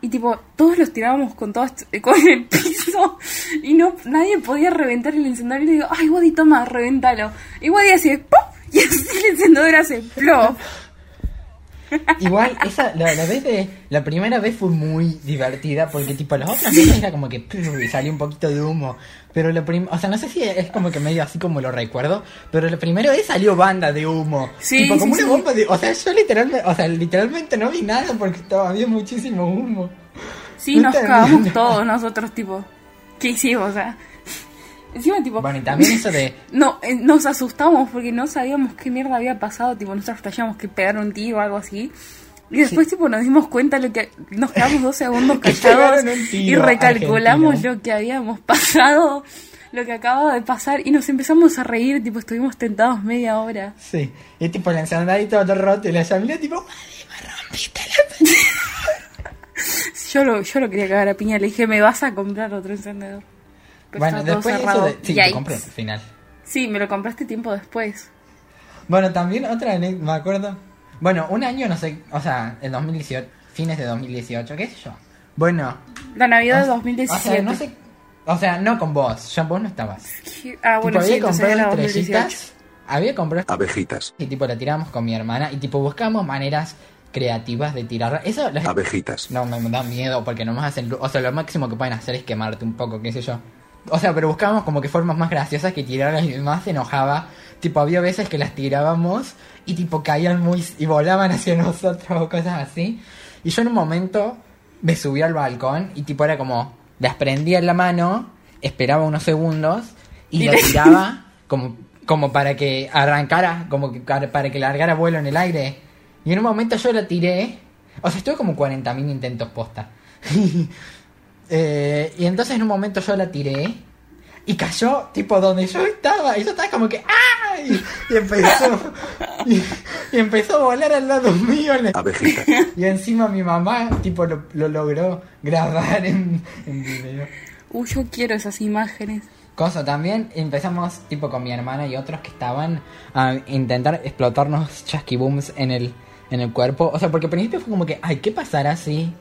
Y tipo, todos los tirábamos con todo est- [LAUGHS] con el piso y no nadie podía reventar el encendedor. Y le digo, ay, Wadi, toma, reventalo. Y Wadi hace ¡pum! [LAUGHS] Y así el encendedor hace plop. Igual, esa, la, la vez de, la primera vez fue muy divertida porque tipo las otras veces era como que y salió un poquito de humo. Pero la prim o sea, no sé si es como que medio así como lo recuerdo, pero la primera vez salió banda de humo. Sí, tipo sí, como una sí. bomba de, o sea, yo literalmente, o sea, literalmente no vi nada porque estaba había muchísimo humo. Sí, nos Puta cagamos todos nosotros, tipo. ¿Qué hicimos? O sea, encima, tipo. Bueno, y también eso de [LAUGHS] No, eh, nos asustamos porque no sabíamos qué mierda había pasado, tipo, nosotros flasheamos que pegaron un tiro o algo así. Y después, tipo, nos dimos cuenta lo que nos quedamos dos segundos [LAUGHS] callados y recalculamos Argentina. lo que habíamos [LAUGHS] pasado, lo que acababa de pasar y nos empezamos a reír, tipo, estuvimos tentados media hora. sí, y tipo el encendedorito todo roto y la llamé tipo, "Madre, me rompiste la Yo lo, yo lo quería cagar a piña, le dije, me vas a comprar otro encendedor. Pero Bueno, estaba todo después eso de, sí, Yikes. lo compré al final. Sí, me lo compraste tiempo después. Bueno, también otra me acuerdo. Bueno, un año, no sé, o sea, el 2018, fines de 2018, qué sé yo. Bueno. La Navidad de o- 2017. O sea, no sé, o sea, no con vos, ya vos no estabas. Ah, bueno, tipo, sí, había comprado era 2018. estrellitas, había comprado abejitas, y tipo la tiramos con mi hermana y tipo buscamos maneras creativas de tirarla. Eso las- abejitas, no me da miedo porque nomás hacen, o sea, lo máximo que pueden hacer es quemarte un poco, qué sé yo. O sea, pero buscábamos como que formas más graciosas que tirarlas y mamá se enojaba. Tipo, había veces que las tirábamos y tipo caían muy y volaban hacia [LAUGHS] nosotros o cosas así. Y yo en un momento me subí al balcón y tipo era como las prendía en la mano, esperaba unos segundos y lo tiraba [LAUGHS] como como para que arrancara, como que para para que largara vuelo en el aire. Y en un momento yo la tiré. O sea, estuve como 40.000 intentos posta. [LAUGHS] Eh, y entonces en un momento yo la tiré. Y cayó, tipo, donde yo estaba. Y yo estaba como que ¡ah! Y, empezó. [LAUGHS] Y, y empezó a volar al lado mío. abejita, [LAUGHS] Y encima mi mamá, tipo, lo, lo logró grabar en, en video. Uy, yo quiero esas imágenes. Cosa también, empezamos tipo con mi hermana y otros que estaban a intentar explotarnos chasquibooms en el, en el cuerpo. O sea, porque al principio fue como que, ay, ¿qué pasará si?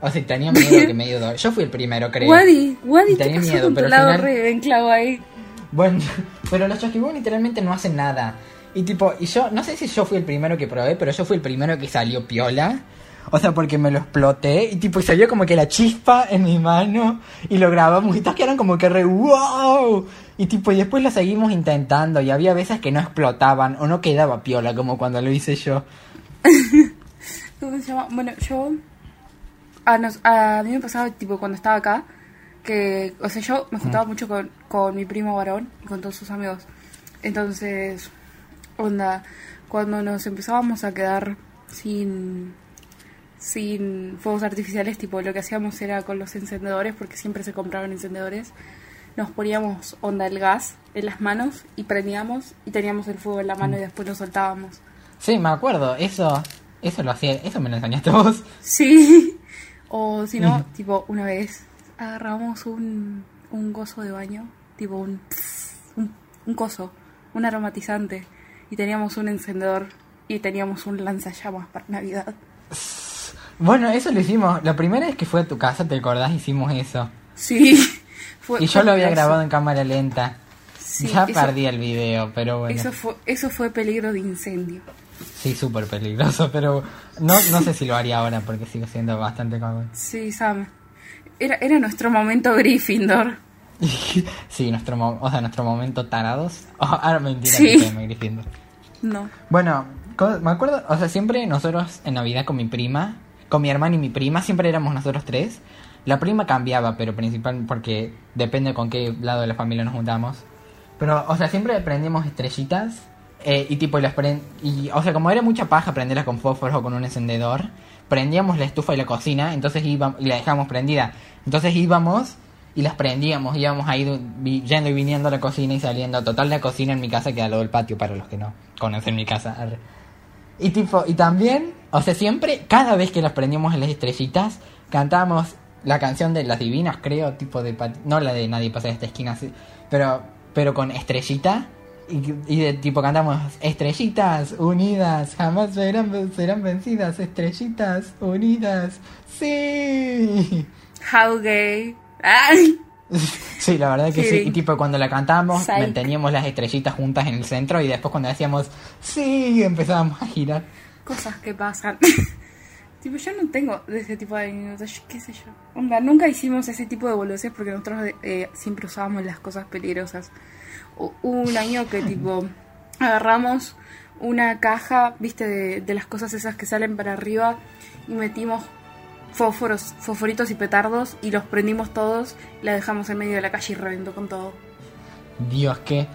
O sea, tenía miedo que [LAUGHS] medio dolor. Yo fui el primero, creo. Wadi, Wadi, Y ¿qué tenía pasó miedo, pero al final- re enclavo ahí? Bueno, [LAUGHS] pero los chasquibooms literalmente no hacen nada. Y tipo, y yo, no sé si yo fui el primero que probé, pero yo fui el primero que salió piola. O sea, porque me lo exploté y tipo, y salió como que la chispa en mi mano y lo grabamos y todos quedaron como que re wow. Y tipo, y después lo seguimos intentando y había veces que no explotaban o no quedaba piola como cuando lo hice yo. [LAUGHS] ¿Cómo se llama? Bueno, yo. A, nos- a mí me pasaba, tipo, cuando estaba acá, que. O sea, yo me juntaba mucho con, con mi primo varón y con todos sus amigos. Entonces, onda, cuando nos empezábamos a quedar sin. sin fuegos artificiales, tipo lo que hacíamos era con los encendedores, porque siempre se compraban encendedores, nos poníamos onda el gas en las manos y prendíamos y teníamos el fuego en la mano y después lo soltábamos. Sí, me acuerdo, eso, eso lo hacía, eso me lo enseñaste vos. Sí. [LAUGHS] O si no, tipo, una vez agarramos un, un gozo de baño, tipo un, un, un coso, un aromatizante, y teníamos un encendedor y teníamos un lanzallamas para Navidad. Bueno, eso lo hicimos, la primera vez que fue a tu casa, ¿te acordás? Hicimos eso. Sí. [LAUGHS] Fue, Y yo fue lo había grabado en cámara lenta. Sí, ya eso- perdí el video, pero bueno. Eso fue, eso fue peligro de incendio. Sí, súper peligroso, pero no, no sé si lo haría ahora porque sigo siendo bastante cagón. Sí, Sam. Era, era nuestro momento Gryffindor. [LAUGHS] sí, nuestro, mo- o sea, nuestro momento tarados. [LAUGHS] Ahora mentira Sí. que me Gryffindor. No. Bueno, me acuerdo, o sea, siempre nosotros en Navidad con mi prima, con mi hermana y mi prima, siempre éramos nosotros tres. La prima cambiaba, pero principal porque depende con qué lado de la familia nos juntamos. Pero, o sea, siempre prendíamos estrellitas eh, y tipo las prend y, o sea, como era mucha paja prenderlas con fósforos o con un encendedor, prendíamos la estufa y la cocina, entonces íbamos y la dejábamos prendida. Entonces íbamos y las prendíamos, íbamos ahí yendo y viniendo a la cocina y saliendo. Total, la cocina en mi casa queda al lado del patio para los que no conocen mi casa. Y tipo, y también, o sea, siempre, cada vez que las prendíamos en las estrellitas, cantábamos la canción de las divinas, creo, tipo de no la de nadie pasa de esta esquina, pero, pero con estrellita. Y, y de tipo cantamos estrellitas unidas, jamás serán, serán vencidas, estrellitas unidas, sí. How gay. ¡Ay! [LAUGHS] Sí, la verdad que sí. Kidding. Y tipo cuando la cantamos, Psych. manteníamos las estrellitas juntas en el centro y después cuando decíamos sí, empezábamos a girar. Cosas que pasan. Tipo, yo no tengo de ese tipo de anécdotas, qué sé yo. Onda, nunca hicimos ese tipo de boludeces porque nosotros eh, siempre usábamos las cosas peligrosas. Hu- Hubo un año que tipo [LAUGHS] agarramos una caja, viste, de, de las cosas esas que salen para arriba y metimos fósforos, fosforitos y petardos y los prendimos todos y la dejamos en medio de la calle y reventó con todo. Dios, que...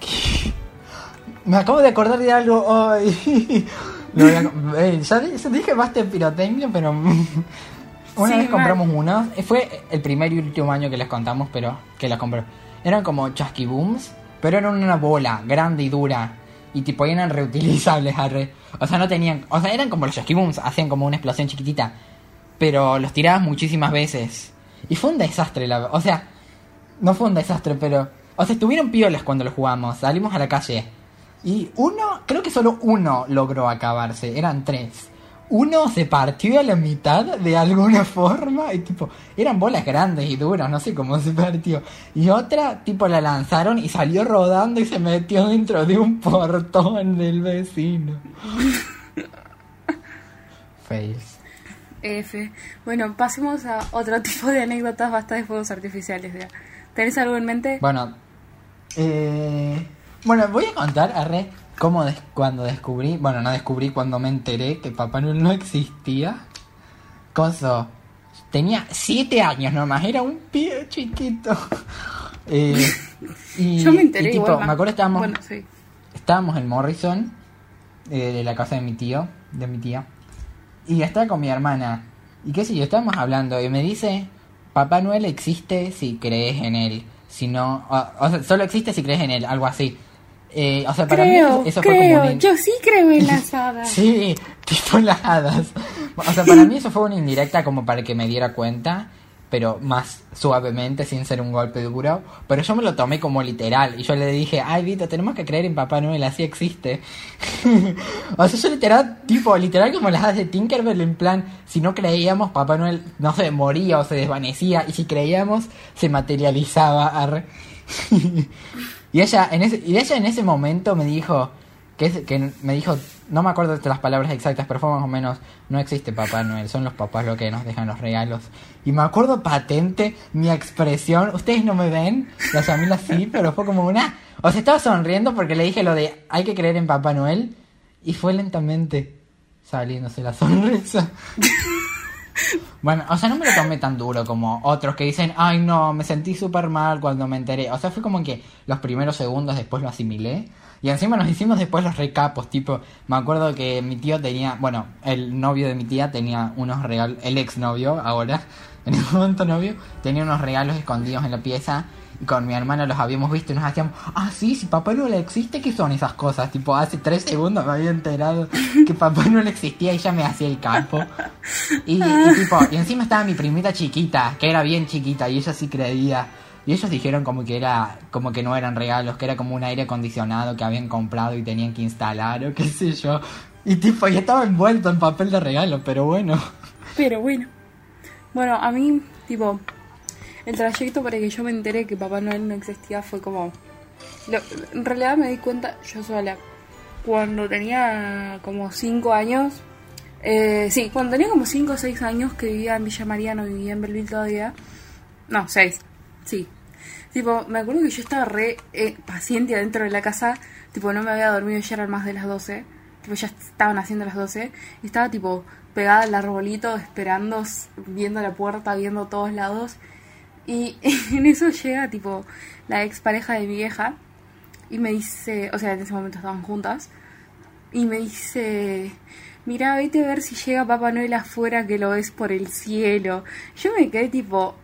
[LAUGHS] Me acabo de acordar de algo hoy. [LAUGHS] A- eh, ya, di- ya dije basta de pirotecnia, pero... [LAUGHS] Una Sí, vez compramos mal. unos. eh, Fue el primer y último año que les contamos, pero que las compré. Eran como chasquibooms, pero eran una bola grande y dura. Y tipo eran reutilizables, arre. O sea, no tenían... O sea, eran como los chasquibooms, hacían como una explosión chiquitita. Pero los tirabas muchísimas veces. Y fue un desastre, la O sea, no fue un desastre, pero... O sea, estuvieron piolas cuando lo jugamos. Salimos a la calle. Y uno, creo que solo uno logró acabarse. Eran tres. Uno se partió a la mitad de alguna [LAUGHS] forma. Y tipo, eran bolas grandes y duras. No sé cómo se partió. Y otra, tipo, la lanzaron y salió rodando y se metió dentro de un portón del vecino. [LAUGHS] Fails. F. Bueno, pasemos a otro [LAUGHS] tipo de anécdotas basta de fuegos artificiales. ya. ¿Tenés algo en mente? Bueno, eh, bueno, voy a contar, arre, cómo des- cuando descubrí, bueno, no descubrí cuando me enteré que Papá Noel no existía. Coso, tenía siete años nomás, era un pibe chiquito. [LAUGHS] Eh, y, [LAUGHS] Yo me enteré y tipo, igual. me acuerdo estábamos, Bueno, sí. estábamos en Morrison, eh, de la casa de mi tío, de mi tía, y estaba con mi hermana, y qué sé yo, estábamos hablando, y me dice, Papá Noel existe si crees en él, si no, o, o sea, solo existe si crees en él, algo así. Eh, o sea, para creo, mí eso fue creo. como un... Yo sí creo en las [LAUGHS] hadas. Sí, tipo las hadas. O sea, para mí eso fue una indirecta como para que me diera cuenta, pero más suavemente, sin ser un golpe duro. Pero yo me lo tomé como literal y yo le dije, ay Vito, tenemos que creer en Papá Noel, así existe. [LAUGHS] o sea, yo literal, tipo, literal como las hadas de Tinkerbell, en plan, si no creíamos, Papá Noel, no sé, moría o se desvanecía, y si creíamos, se materializaba. arre. [LAUGHS] y ella en ese, y ella en ese momento me dijo, que, que me dijo, no me acuerdo de las palabras exactas, pero fue más o menos, no existe Papá Noel, son los papás los que nos dejan los regalos. Y me acuerdo patente mi expresión, ustedes no me ven, la Yamila sí, [LAUGHS] pero fue como una... O sea, estaba sonriendo porque le dije lo de, hay que creer en Papá Noel, y fue lentamente saliéndose la [LAUGHS] sonrisa. Bueno, o sea, no me lo tomé tan duro como otros que dicen, ay no, me sentí súper mal cuando me enteré. O sea, fue como que los primeros segundos después lo asimilé. Y encima nos hicimos después los recapos, tipo, me acuerdo que mi tío tenía, bueno, el novio de mi tía tenía unos regalos, el ex novio ahora, [LAUGHS] en el momento novio, tenía unos regalos escondidos en la pieza con mi hermano los habíamos visto y nos hacíamos, ah, sí, si Papá Noel existe, ¿qué son esas cosas? Tipo, hace tres segundos me había enterado [LAUGHS] que Papá Noel existía y ya me hacía el campo. Y, y tipo, y encima estaba mi primita chiquita, que era bien chiquita y ella sí creía. Y ellos dijeron como que era, como que no eran regalos, que era como un aire acondicionado que habían comprado y tenían que instalar o qué sé yo. Y tipo, ya estaba envuelto en papel de regalo, pero bueno. Pero bueno. Bueno, a mí, tipo, el trayecto para que yo me enteré que Papá Noel no existía fue como... lo- en realidad me di cuenta yo sola. Cuando tenía como 5 años... Eh, sí, cuando tenía como 5 o 6 años que vivía en Villa María, no vivía en Belleville todavía. No, 6. Sí. Tipo, me acuerdo que yo estaba re eh, paciente adentro de la casa. Tipo, no me había dormido, ya eran más de las 12. Tipo, ya estaban haciendo las 12. Y estaba, tipo, pegada al arbolito, esperando, viendo la puerta, viendo todos lados. Y [LAUGHS] en eso llega, tipo, la ex pareja de mi vieja. Y me dice, o sea, en ese momento estaban juntas. Y me dice, mira, vete a ver si llega Papá Noel afuera que lo ves por el cielo. Yo me quedé tipo,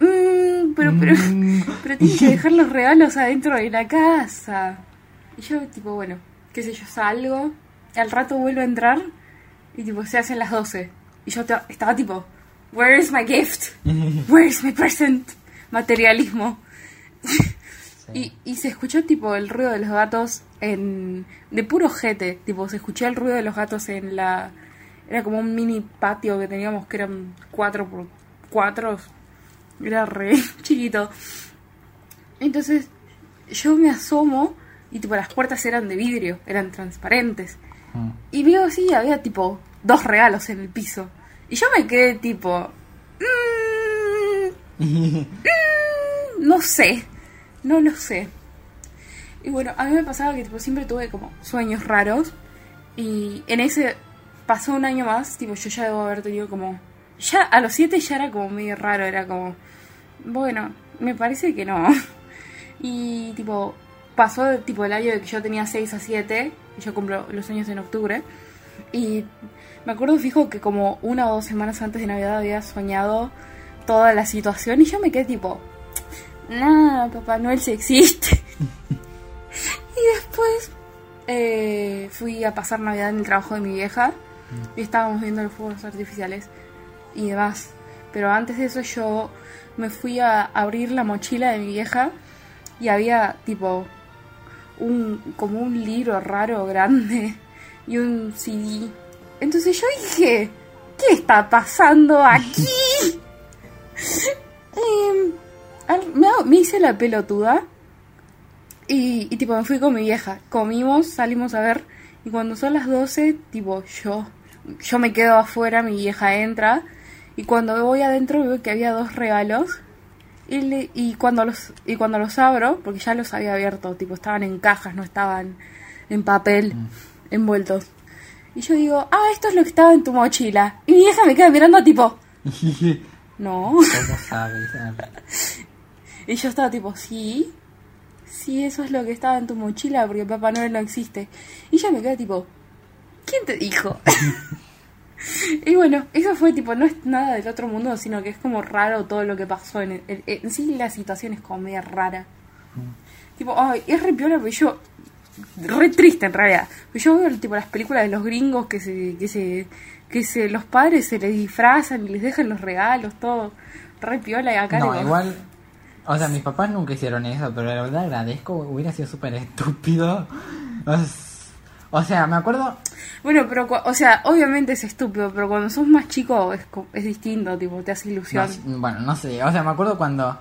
"Mm, pero, pero, Mm. [LAUGHS] pero tienes que [LAUGHS] dejar los regalos adentro de la casa. Y yo tipo, bueno, qué sé yo, salgo. Al rato vuelvo a entrar y tipo, se hacen las 12. Y yo estaba tipo, where is my gift? [LAUGHS] Where is my present? Materialismo. Y, y se escuchó tipo el ruido de los gatos en de puro jete, tipo se escuchó el ruido de los gatos en la era como un mini patio que teníamos que eran cuatro por cuatro, era re [LAUGHS] chiquito. Entonces yo me asomo y tipo las puertas eran de vidrio, eran transparentes. Mm. Y veo así, había tipo dos regalos en el piso. Y yo me quedé tipo... "Mm, no sé, no lo sé. Y bueno, a mí me pasaba que tipo siempre tuve como sueños raros y en ese pasó un año más, tipo yo ya debo haber tenido como ya a los siete ya era como medio raro, era como bueno, me parece que no. [LAUGHS] Y tipo pasó tipo el año de que yo tenía 6 a 7 y yo cumplo los años en octubre y me acuerdo fijo que como una o dos semanas antes de Navidad había soñado toda la situación y yo me quedé tipo Nah, Papá Noel sí existe. [LAUGHS] y después eh, fui a pasar Navidad en el trabajo de mi vieja y estábamos viendo los fuegos artificiales y demás. Pero antes de eso yo me fui a abrir la mochila de mi vieja y había tipo un como un libro raro grande y un CD. Entonces yo dije, ¿qué está pasando aquí? [LAUGHS] Em, me, me hice la pelotuda y, y tipo me fui con mi vieja. Comimos, salimos a ver y cuando son las 12, tipo yo yo me quedo afuera, mi vieja entra y cuando voy adentro veo que había dos regalos y, le- y cuando los y cuando los abro, porque ya los había abierto, tipo estaban en cajas, no estaban en papel envueltos. Y yo digo, "Ah, esto es lo que estaba en tu mochila." Y mi vieja me queda mirando tipo, [LAUGHS] "No." ¿Cómo sabes? Y yo estaba tipo, sí, sí, eso es lo que estaba en tu mochila porque Papá Noel no existe. Y ella me queda tipo, ¿quién te dijo? [LAUGHS] y bueno, eso fue tipo, no es nada del otro mundo, sino que es como raro todo lo que pasó. En, en, en sí la situación es como media rara. Tipo, ay, es re piola, porque yo, re triste en realidad. Yo veo tipo las películas de los gringos que se, que se, que se, los padres se les disfrazan y les dejan los regalos, todo re piola y acá No, tipo, igual. O sea, mis papás nunca hicieron eso, pero la verdad agradezco. Hubiera sido súper estúpido. Es- O sea, me acuerdo. Bueno, pero, o sea, obviamente es estúpido, pero cuando sos más chico es, es distinto, tipo, te hace ilusión. no bueno, no sé. O sea, me acuerdo cuando.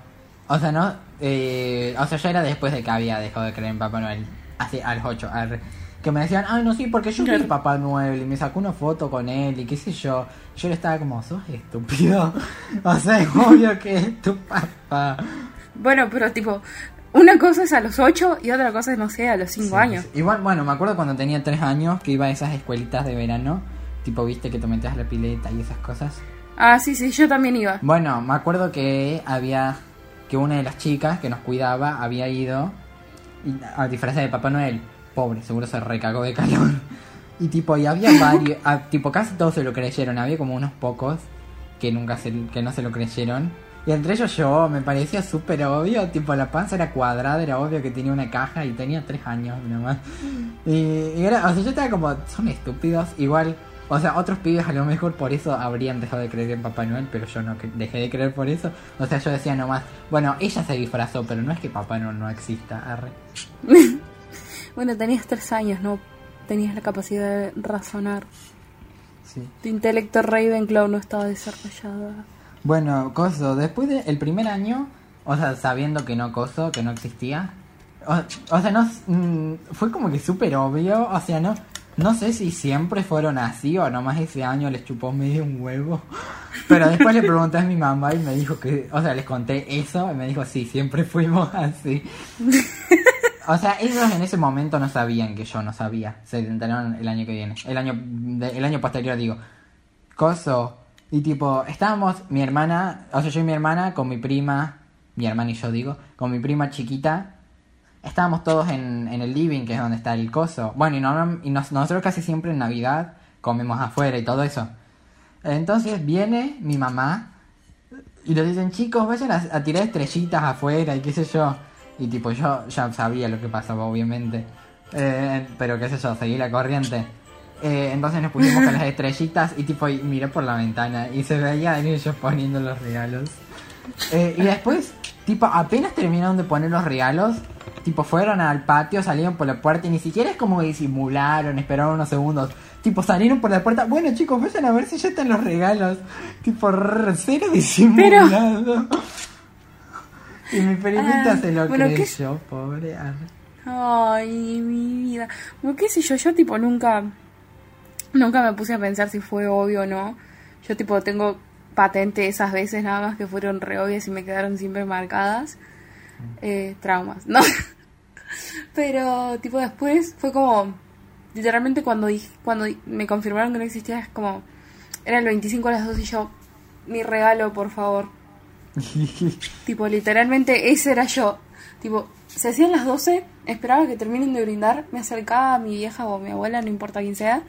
O sea, no. eh, o sea, ya era después de que había dejado de creer en Papá Noel. Así, a los 8. que me decían, ay, no, sí, porque yo vi. Papá Noel y me sacó una foto con él y qué sé yo. Yo le estaba como, sos estúpido. [LAUGHS] o sea, es obvio que es tu papá. Bueno, pero tipo, una cosa es a los 8 y otra cosa es, no sé, a los 5 Sí, años. sí. Igual, bueno, me acuerdo cuando tenía tres años que iba a esas escuelitas de verano, tipo, viste que te metías la pileta y esas cosas. Ah, sí, sí, yo también iba. Bueno, me acuerdo que había que una de las chicas que nos cuidaba había ido a disfrazar de Papá Noel. Pobre, seguro se recagó de calor. Y tipo, y había varios, [LAUGHS] ah, tipo, casi todos se lo creyeron. Había como unos pocos que nunca se, que no se lo creyeron. Y entre ellos yo, me parecía súper obvio. Tipo, la panza era cuadrada, era obvio que tenía una caja y tenía tres años nomás. Y, y era, o sea, yo estaba como, son estúpidos. Igual, o sea, otros pibes a lo mejor por eso habrían dejado de creer en Papá Noel, pero yo no dejé de creer por eso. O sea, yo decía nomás, bueno, ella se disfrazó, pero no es que Papá Noel no exista. Arre. [LAUGHS] Bueno, tenías tres años, no tenías la capacidad de razonar. Sí. Tu intelecto Ravenclaw no estaba desarrollado. Bueno, Coso, después del primer año, o sea, sabiendo que no Coso, que no existía, o, o sea, no, mm, fue como que súper obvio, o sea, no, no sé si siempre fueron así o nomás ese año les chupó medio un huevo, pero después le pregunté a mi mamá y me dijo que, o sea, les conté eso y me dijo, sí, siempre fuimos así. O sea, ellos en ese momento no sabían que yo no sabía, se enteraron el año que viene, el año, el año posterior digo, Coso. Y tipo, estábamos mi hermana, o sea, yo y mi hermana con mi prima, mi hermana y yo digo, con mi prima chiquita. Estábamos todos en, en el living, que es donde está el coso. Bueno, y, norm- y nos- nosotros casi siempre en Navidad comemos afuera y todo eso. Entonces viene mi mamá y le dicen, chicos, vayan a, a tirar estrellitas afuera y qué sé yo. Y tipo, yo ya sabía lo que pasaba, obviamente. Eh, pero qué sé yo, seguí la corriente. Eh, entonces nos pusimos con las [LAUGHS] estrellitas y tipo, y miré por la ventana y se veían ellos poniendo los regalos. Eh, y después, tipo, apenas terminaron de poner los regalos, tipo, fueron al patio, salieron por la puerta y ni siquiera es como que disimularon, esperaron unos segundos. Tipo, salieron por la puerta. Bueno, chicos, vayan a ver si ya están los regalos. Tipo, rrr, cero disimulado. [LAUGHS] Y mi primita Ah, se lo bueno, ¿qué- creyó, pobre. Ay, mi vida. Bueno, qué sé yo, yo tipo nunca, nunca me puse a pensar si fue obvio o no. Yo tipo tengo patente esas veces nada más que fueron re obvias y me quedaron siempre marcadas. Eh, traumas, ¿no? [LAUGHS] Pero tipo después fue como, literalmente cuando, dije- cuando me confirmaron que no existía, es como, era el 25 a las 2 y yo, mi regalo, por favor. [LAUGHS] Tipo, literalmente ese era yo. Tipo, se hacían las 12, esperaba que terminen de brindar, me acercaba a mi vieja o a mi abuela, no importa quién sea,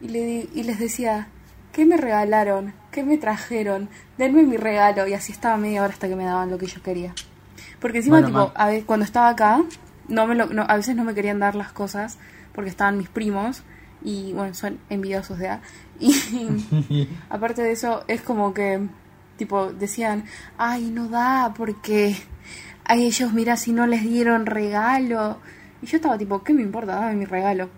y, le, y les decía, ¿qué me regalaron? ¿Qué me trajeron? Denme mi regalo. Y así estaba media hora hasta que me daban lo que yo quería. Porque encima, Bueno, tipo, a ve- cuando estaba acá, no me lo, no, a veces no me querían dar las cosas porque estaban mis primos y, bueno, son envidiosos de A. Y [LAUGHS] aparte de eso, es como que, tipo, decían, ay, no da porque a ellos, mira, si no les dieron regalo. Y yo estaba tipo, ¿qué me importa? Dame mi regalo.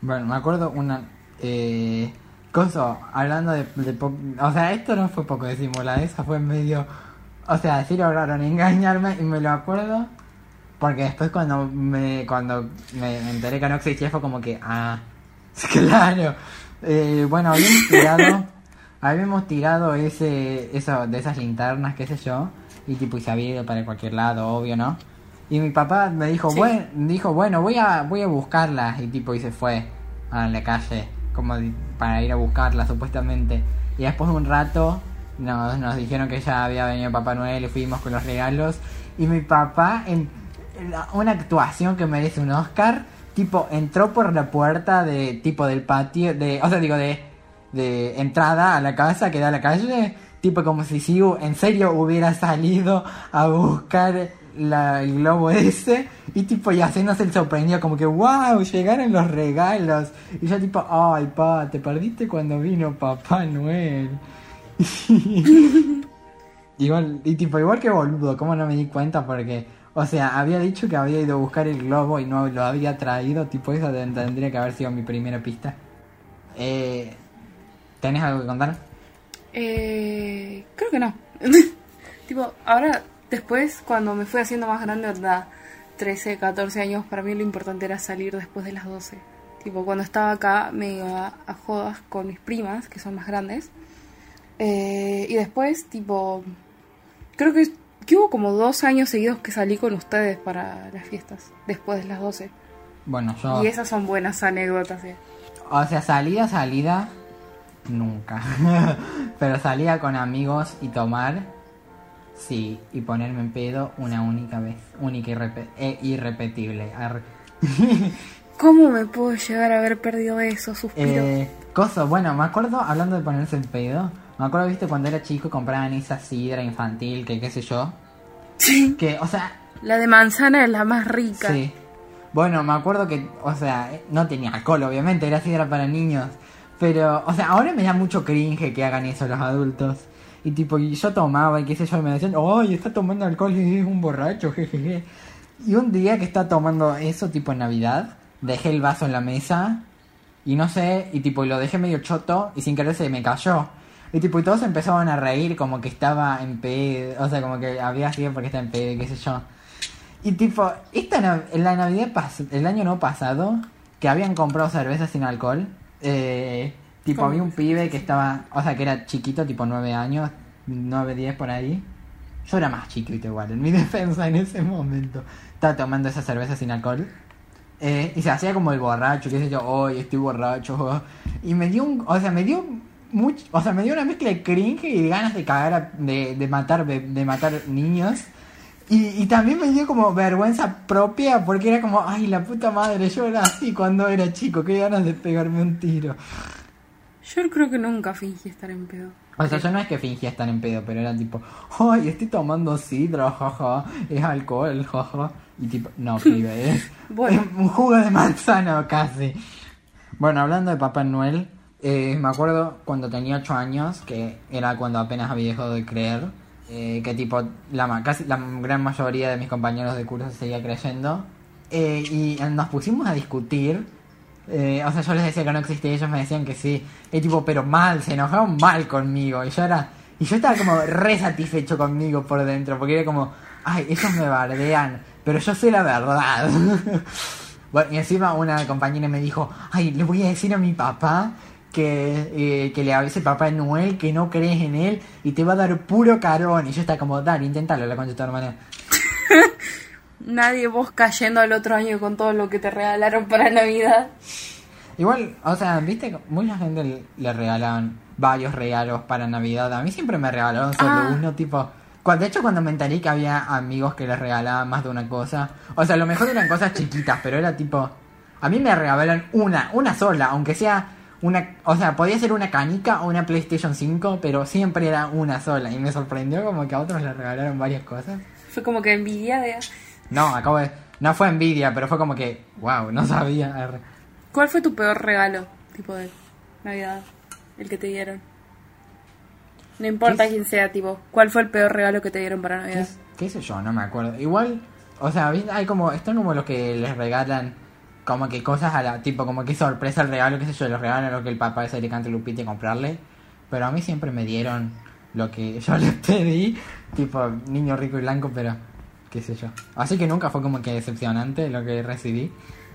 Bueno, me acuerdo una eh, cosa, hablando de, de po- o sea, esto no fue poco disimulado, esa fue medio, o sea, sí lograron engañarme y me lo acuerdo porque después cuando me cuando me enteré que no existía fue como que, ah, [LAUGHS] claro, Eh, bueno, habíamos tirado, [LAUGHS] habíamos tirado ese, eso, de esas linternas, qué sé yo, y tipo, y se había ido para cualquier lado, obvio, ¿no? Y mi papá me dijo, Sí. bueno, dijo, bueno, voy a, voy a buscarlas, y tipo, y se fue a la calle, como para ir a buscarlas, supuestamente. Y después de un rato, nos, nos dijeron que ya había venido Papá Noel y fuimos con los regalos. Y mi papá, en, una actuación que merece un Oscar, tipo, entró por la puerta de, tipo, del patio, de, o sea, digo, de, de entrada a la casa que da a la calle, tipo como si sí, en serio hubiera salido a buscar la- el globo [LAUGHS] ese y tipo y haciéndose el sorprendido como que wow, llegaron los regalos y yo tipo, ay pa, te perdiste cuando vino Papá Noel. [LAUGHS] igual, y tipo, igual que boludo, ¿cómo no me di cuenta? Porque, o sea, había dicho que había ido a buscar el globo y no lo había traído, tipo, eso tendría que haber sido mi primera pista. Eh, ¿Tenés algo que contar? Eh, creo que no. [LAUGHS] tipo, ahora, después, cuando me fui haciendo más grande, onda 13, 14 años, para mí lo importante era salir después de las 12. Tipo, cuando estaba acá, me iba a jodas con mis primas, que son más grandes. Eh, y después, tipo, creo que, que hubo como dos años seguidos que salí con ustedes para las fiestas, después de las 12. Bueno, yo... Y esas son buenas anécdotas, eh. O sea, salida, salida. nunca. [LAUGHS] Pero salía con amigos y tomar, sí, y ponerme en pedo una única vez, única y e irrepetible. [LAUGHS] ¿Cómo me puedo llegar a haber perdido eso? Suspiro. Eh, coso, bueno, me acuerdo, hablando de ponerse en pedo, me acuerdo, viste, cuando era chico compraban esa sidra infantil, que qué sé yo. Sí. Que, o sea, La de manzana es la más rica. sí. Bueno, me acuerdo que, o sea, no tenía alcohol, obviamente, era sidra para niños. Pero, o sea, ahora me da mucho cringe que hagan eso los adultos. Y tipo, y yo tomaba y qué sé yo, y me decían, ¡ay, está tomando alcohol! Es un borracho, jejeje. Y un día que estaba tomando eso, tipo en Navidad, dejé el vaso en la mesa y no sé, y tipo, y lo dejé medio choto y sin querer se me cayó. Y tipo, y todos empezaban a reír como que estaba en pedo, o sea, como que había sido porque estaba en pedo, y qué sé yo. Y tipo, esta nav- la Navidad el año no pasado, que habían comprado cerveza sin alcohol, eh, tipo, había un pibe que estaba, o sea, que era chiquito, tipo 9 años, 9, 10 por ahí. Yo era más chiquito igual, en mi [LAUGHS] defensa en ese momento. Estaba tomando esa cerveza sin alcohol. Eh, y se hacía como el borracho, qué sé yo, hoy estoy borracho. [LAUGHS] Y me dio un, o sea, me dio mucho, o sea, me dio una mezcla de cringe y de ganas de cagar, a- de, de matar, be- de matar niños. Y, y también me dio como vergüenza propia porque era como, ay, la puta madre, yo era así cuando era chico, qué ganas de pegarme un tiro. Yo creo que nunca fingí estar en pedo. O sea, yo no es que fingía estar en pedo, pero era tipo, ay, estoy tomando sidra, jaja, es alcohol, jaja. Y tipo, no, [LAUGHS] pibe, es, Bueno. es un jugo de manzana casi. Bueno, hablando de Papá Noel, eh, me acuerdo cuando tenía 8 años, que era cuando apenas había dejado de creer, eh, que tipo, la, casi la gran mayoría de mis compañeros de curso seguía creyendo. eh, y nos pusimos a discutir eh, o sea, yo les decía que no existía ellos me decían que sí. Y tipo, pero mal, se enojaban mal conmigo. Y yo era. Y yo estaba como re satisfecho conmigo por dentro. Porque era como, ay, ellos me bardean. Pero yo sé la verdad. [LAUGHS] bueno, y encima una compañera me dijo, ay, le voy a decir a mi papá que, eh, que le avise papá Noel que no crees en él y te va a dar puro carón. Y yo estaba como, dale, inténtalo, la concha de tu hermana. Nadie vos cayendo al otro año con todo lo que te regalaron para Navidad. Igual, o sea, viste, mucha gente le- regalaban varios regalos para Navidad. A mí siempre me regalaron solo Ah. uno, tipo... De hecho, cuando me enteré que había amigos que les regalaban más de una cosa... O sea, a lo mejor eran cosas chiquitas, pero era tipo... A mí me regalaron una, una sola, aunque sea una... O sea, podía ser una canica o una PlayStation 5, pero siempre era una sola. Y me sorprendió como que a otros les regalaron varias cosas. Fue como que envidia de... No, acabo de... No fue envidia, pero fue como que... Wow, no sabía. ¿Cuál fue tu peor regalo, tipo de Navidad? El que te dieron. No importa ¿Qué? quién sea, tipo, ¿cuál fue el peor regalo que te dieron para ¿Qué, Navidad? qué sé yo? No me acuerdo. Igual, o sea, hay como, están como los que les regalan como que cosas a la, tipo como que sorpresa el regalo, qué sé yo, les regalan lo que el papá canta a Lupita y comprarle. Pero a mí siempre me dieron lo que yo [LAUGHS] les pedí, tipo niño rico y blanco, pero qué sé yo. Así que nunca fue como que decepcionante lo que recibí.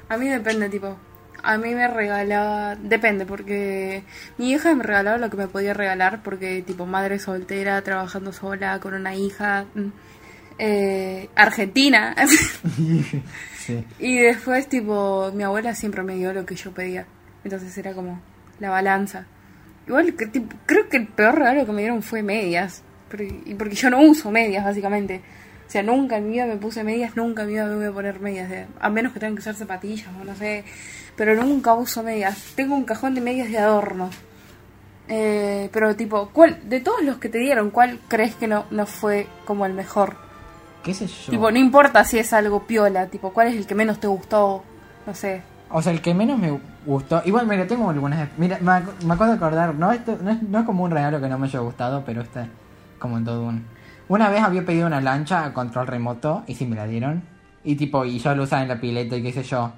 A mí depende, tipo. A mí me regalaba. Depende, porque mi hija me regalaba lo que me podía regalar, porque, tipo, madre soltera, trabajando sola, con una hija. mm, eh, argentina. [LAUGHS] sí. y después, tipo, mi abuela siempre me dio lo que yo pedía. Entonces era como la balanza. Igual, que, tipo, creo que el peor regalo que me dieron fue medias. Porque, y porque yo no uso medias, básicamente. O sea, nunca en mi vida me puse medias, nunca en mi vida me voy a poner medias. de- a menos que tengan que usar zapatillas o no sé. Pero nunca uso medias. Tengo un cajón de medias de adorno. Eh, pero tipo, ¿cuál, de todos los que te dieron, ¿cuál crees que no, no fue como el mejor? ¿Qué sé yo? Tipo, no importa si es algo piola, tipo, ¿cuál es el que menos te gustó? No sé. O sea, el que menos me gustó. Igual, mira, tengo algunas. Mira, me, ac- me acabo de acordar. No, esto no es, no es como un regalo que no me haya gustado, pero este es como en todo un. Una vez había pedido una lancha a control remoto y sí me la dieron. Y tipo, y yo lo usaba en la pileta y qué sé yo.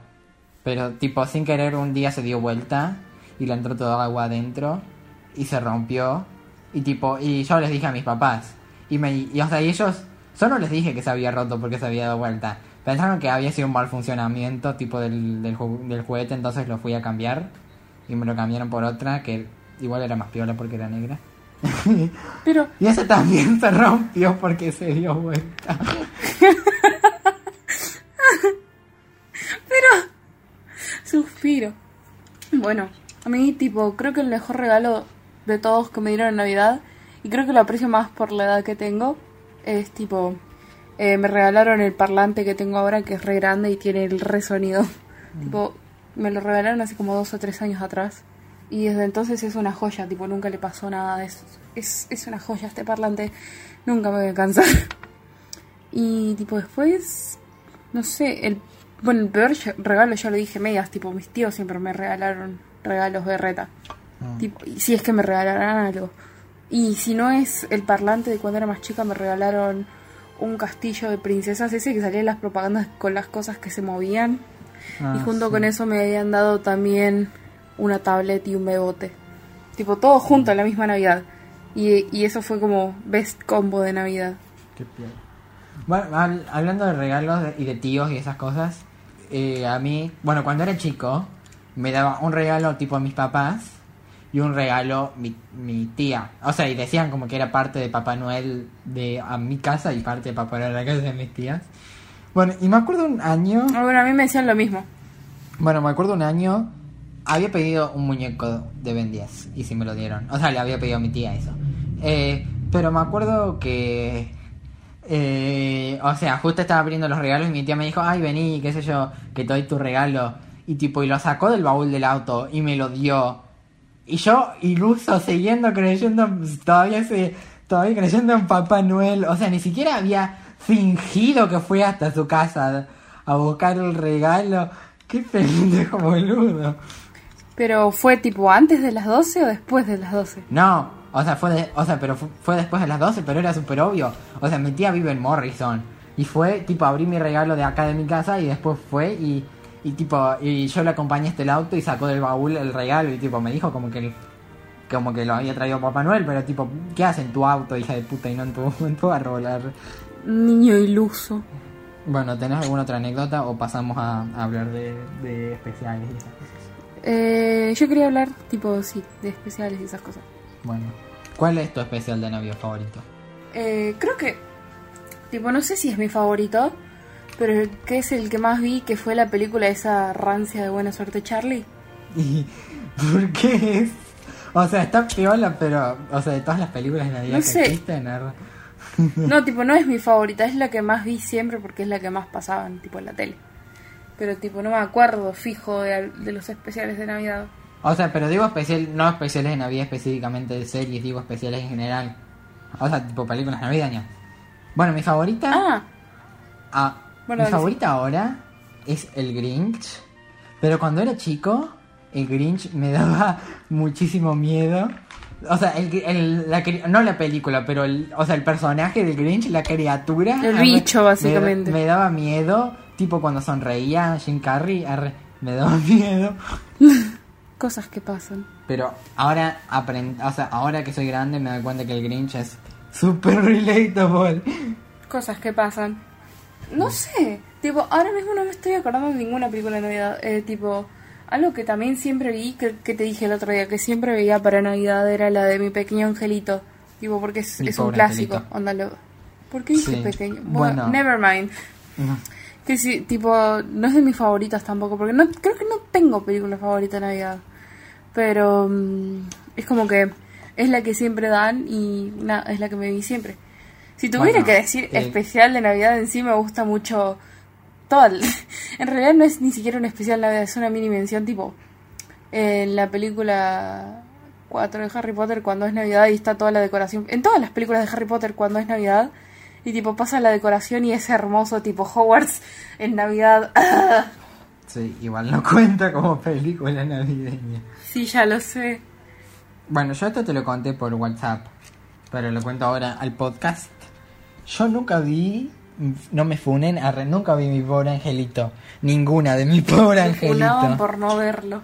Pero tipo, sin querer, un día se dio vuelta y le entró toda agua adentro y se rompió. Y tipo, y yo les dije a mis papás. Y me, y o sea, y ellos, solo les dije que se había roto porque se había dado vuelta. Pensaron que había sido un mal funcionamiento tipo del, del, del juguete, entonces lo fui a cambiar. Y me lo cambiaron por otra que igual era más piola porque era negra. [LAUGHS] Pero, Y esa también se rompió porque se dio vuelta. suspiro. Bueno, a mí, tipo, creo que el mejor regalo de todos que me dieron en Navidad, y creo que lo aprecio más por la edad que tengo, es tipo, eh, me regalaron el parlante que tengo ahora, que es re grande y tiene el re sonido. Tipo, me lo regalaron hace como dos o tres años atrás. Y desde entonces es una joya, tipo, nunca le pasó nada de eso. Es, es una joya este parlante, nunca me voy a cansar. [LAUGHS] Y tipo, después, no sé, el, bueno, el peor regalo ya lo dije medias, tipo, mis tíos siempre me regalaron regalos de reta. Ah. Tipo, y si es que me regalaran algo. Y si no es el parlante de cuando era más chica, me regalaron un castillo de princesas, ese que salía en las propagandas con las cosas que se movían. Ah, y junto sí. con eso me habían dado también una tablet y un bebote. Tipo, todo junto en la misma Navidad. Y, y eso fue como best combo de Navidad. Qué. Bueno, hab- hablando de regalos y de tíos y esas cosas, eh, a mí, bueno, cuando era chico, me daba un regalo tipo a mis papás y un regalo mi, mi tía. O sea, y decían como que era parte de Papá Noel de a mi casa y parte de Papá Noel de la casa de mis tías. Bueno, y me acuerdo un año, Ah, Bueno, a mí me decían lo mismo. bueno, me acuerdo un año, había pedido un muñeco de Ben 10 y sí me lo dieron. O sea, le había pedido a mi tía eso. Eh, pero me acuerdo que, eh, o sea, justo estaba abriendo los regalos y mi tía me dijo, ay, vení, qué sé yo, que te doy tu regalo. Y tipo, y lo sacó del baúl del auto y me lo dio. Y yo, iluso, siguiendo creyendo, todavía se, todavía creyendo en Papá Noel. O sea, ni siquiera había fingido que fui hasta su casa a buscar el regalo. Qué pendejo boludo. Pero fue tipo antes de las 12 o después de las 12. No, o sea, fue, de- o sea, pero fu- fue después de las 12, pero era súper obvio. O sea, mi tía vive en Morrison. Y fue, tipo, abrí mi regalo de acá de mi casa y después fue y, y tipo, y yo le acompañé hasta el auto y sacó del baúl el regalo y tipo, me dijo como que, como que lo había traído Papá Noel, pero tipo, ¿qué hace en tu auto, hija de puta, y no en tu, [LAUGHS] en tu árbol? arre? Niño iluso. Bueno, ¿tenés alguna otra anécdota o pasamos a, a hablar de, de especiales y esas cosas? Eh, yo quería hablar, tipo, sí, de especiales y esas cosas. Bueno, ¿cuál es tu especial de Navidad favorito? Eh, creo que, tipo, no sé si es mi favorito, pero el que es el que más vi, que fue la película esa rancia de Buena Suerte Charlie. [LAUGHS] ¿Y por qué es? O sea, está piola, pero, o sea, de todas las películas de Navidad No que sé. existen. No, tipo, no es mi favorita, es la que más vi siempre porque es la que más pasaban, tipo, en la tele. Pero, tipo, no me acuerdo fijo de, de los especiales de Navidad. O sea, pero digo especial, no especiales de Navidad específicamente de series, digo especiales en general. O sea, tipo películas navideñas. Bueno, mi favorita. Ah, ah, Bueno, mi favorita ahora es el Grinch. Pero cuando era chico, el Grinch me [LAUGHS] daba muchísimo miedo. O sea, el, el- la, no la película, pero el, o sea, el personaje del Grinch, la criatura. El bicho, me básicamente. Me, daba miedo, tipo cuando sonreía Jim Carrey, arre, me daba [LAUGHS] miedo. [LAUGHS] cosas que pasan. Pero ahora o sea, ahora que soy grande me doy cuenta que el Grinch es super [LAUGHS] relatable. Cosas que pasan. No sé, tipo, ahora mismo no me estoy acordando de ninguna película de Navidad. Eh, tipo, algo que también siempre vi, que, que te dije el otro día, que siempre veía para Navidad era la de mi pequeño angelito. Tipo, porque es, es un clásico. angelito. Onda, lo- ¿Por qué dije Sí. pequeño? Bueno. Bueno, never mind. No. Que sí, tipo, no es de mis favoritas tampoco, porque no creo que no tengo película favorita de Navidad. Pero mm, es como que es la que siempre dan y es la que me vi siempre. Si tuviera Bueno, que decir eh, especial de Navidad en sí, me gusta mucho todo. [LAUGHS] en realidad no es ni siquiera un especial de Navidad, es una mini mención tipo en la película 4 de Harry Potter cuando es Navidad y está toda la decoración. En todas las películas de Harry Potter cuando es Navidad y tipo pasa la decoración y es hermoso tipo Hogwarts en Navidad. [LAUGHS] Sí, igual no [LAUGHS] cuenta como película navideña. sí, ya lo sé. Bueno, yo esto te lo conté por WhatsApp, pero lo cuento ahora al podcast. Yo nunca vi, no me funen, arre, nunca vi mi pobre angelito. Ninguna de mi pobre Me angelito. por no verlo.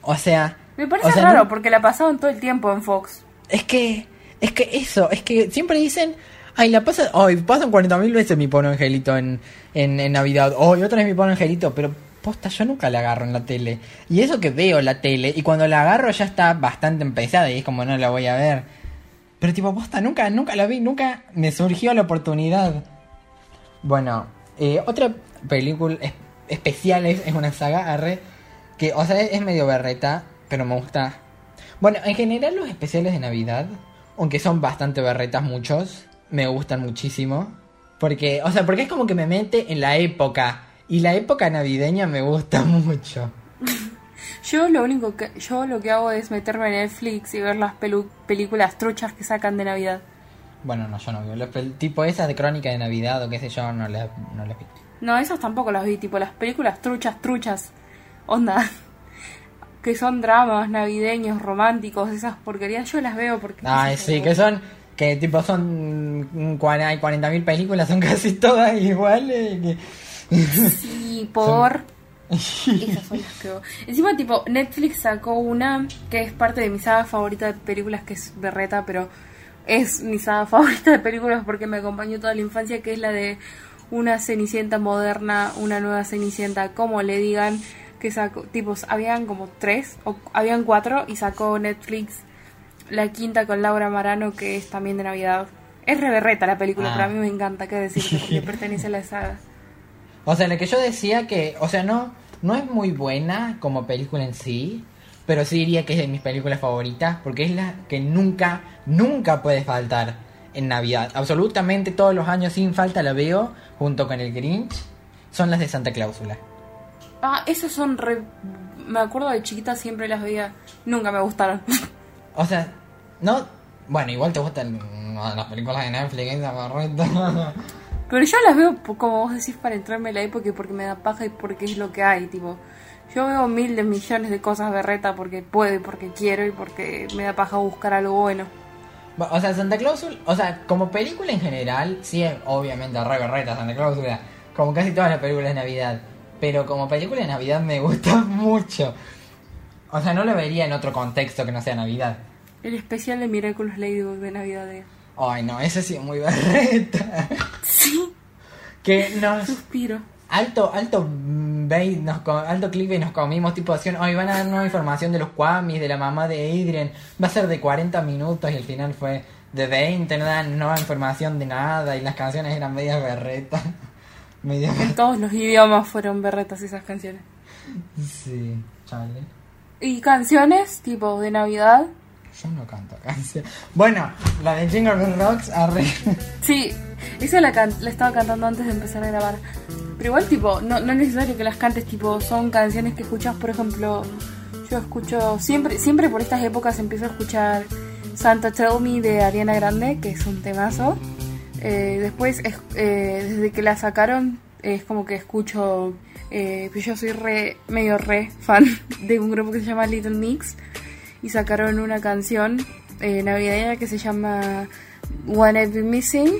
O sea... Me parece o sea, raro no- porque la pasaban todo el tiempo en Fox. Es que, es que eso, es que siempre dicen, ay, la pasa, ay, pasan 40.000 veces mi pobre angelito en, en, Navidad, oh, y otra vez mi pobre angelito, pero posta, yo nunca la agarro en la tele. Y eso que veo la tele, y cuando la agarro ya está bastante empezada y es como no la voy a ver. Pero tipo, posta, nunca, nunca la vi, nunca me surgió la oportunidad. Bueno, eh, otra película es- especial es, es una saga, arre, que, o sea, es, es medio berreta, pero me gusta Bueno, en general los especiales de Navidad, aunque son bastante berretas muchos, me gustan muchísimo. Porque, o sea, porque es como que me mete en la época. Y la época navideña me gusta [LAUGHS] mucho. Yo lo único que yo lo que hago es meterme en Netflix y ver las pelu- películas truchas que sacan de Navidad. Bueno, no, yo no veo. Los tipo esas de crónica de Navidad o qué sé yo, no las no las vi. No, esas tampoco las vi, tipo las películas truchas, truchas. Onda. [LAUGHS] Que son dramas navideños, románticos, esas porquerías, yo las veo porque... Ay, sí, que son. Que tipo son. mm, cua- Hay 40.000 películas, son [LAUGHS] casi todas iguales. que- Sí, por... [LAUGHS] Esas son las que. Encima, tipo, Netflix sacó una que es parte de mi saga favorita de películas, que es berreta, pero es mi saga [LAUGHS] favorita de películas porque me acompañó toda la infancia, que es la de una Cenicienta moderna, una nueva Cenicienta, como le digan, que sacó, tipos, habían como tres, o habían cuatro, y sacó Netflix la quinta con Laura Marano, que es también de Navidad. Es re berreta la película, Ah. pero a mí me encanta, qué decirte, porque [LAUGHS] pertenece a la saga. O sea, lo que yo decía que. O sea, no, no es muy buena como película en sí. Pero sí diría que es de mis películas favoritas. Porque es la que nunca, nunca puede faltar en Navidad. Absolutamente todos los años sin falta la veo. Junto con el Grinch. Son las de Santa Cláusula. Ah, esas son re... Me acuerdo de chiquita siempre las veía. Nunca me gustaron. [LAUGHS] O sea, no. Bueno, igual te gustan las películas de Netflix, barreta. [LAUGHS] Pero yo las veo, como vos decís, para entrarme en la época y porque me da paja y porque es lo que hay, tipo. Yo veo mil de millones de cosas berreta porque puedo y porque quiero y porque me da paja buscar algo bueno. Bueno, O sea, Santa Clausula, o sea, como película en general, sí es obviamente re berreta Santa Clausula, como casi todas las películas de Navidad. Pero como película de Navidad me gusta [LAUGHS] mucho. O sea, no lo vería en otro contexto que no sea Navidad. El especial de Miraculous Ladybug de Navidad de... Ay, no, ese sí es muy berreta. Sí, que nos... suspiro. Alto, alto mm, bait, nos, co- alto clip y nos comimos tipo acción. Hoy van a dar nueva información de los Kwamis, de la mamá de Adrian. Va a ser de 40 minutos y al final fue de 20, no dan nueva información de nada y las canciones eran medias berretas. [LAUGHS] En todos los idiomas fueron berretas esas canciones. Sí, chale. Y canciones, tipo de Navidad. Yo no canto canciones. Bueno, la de Jingle Bell Rocks, arre. Sí, esa la, can- la estaba cantando antes de empezar a grabar. Pero igual, tipo, no, no es necesario que las cantes, tipo, son canciones que escuchas, por ejemplo, yo escucho, siempre, siempre por estas épocas empiezo a escuchar Santa Tell Me de Ariana Grande, que es un temazo. Eh, después, es- eh, desde que la sacaron, es como que escucho, eh, pues yo soy re, medio re fan de un grupo que se llama Little Mix y sacaron una canción eh, navideña que se llama One I've Been Missing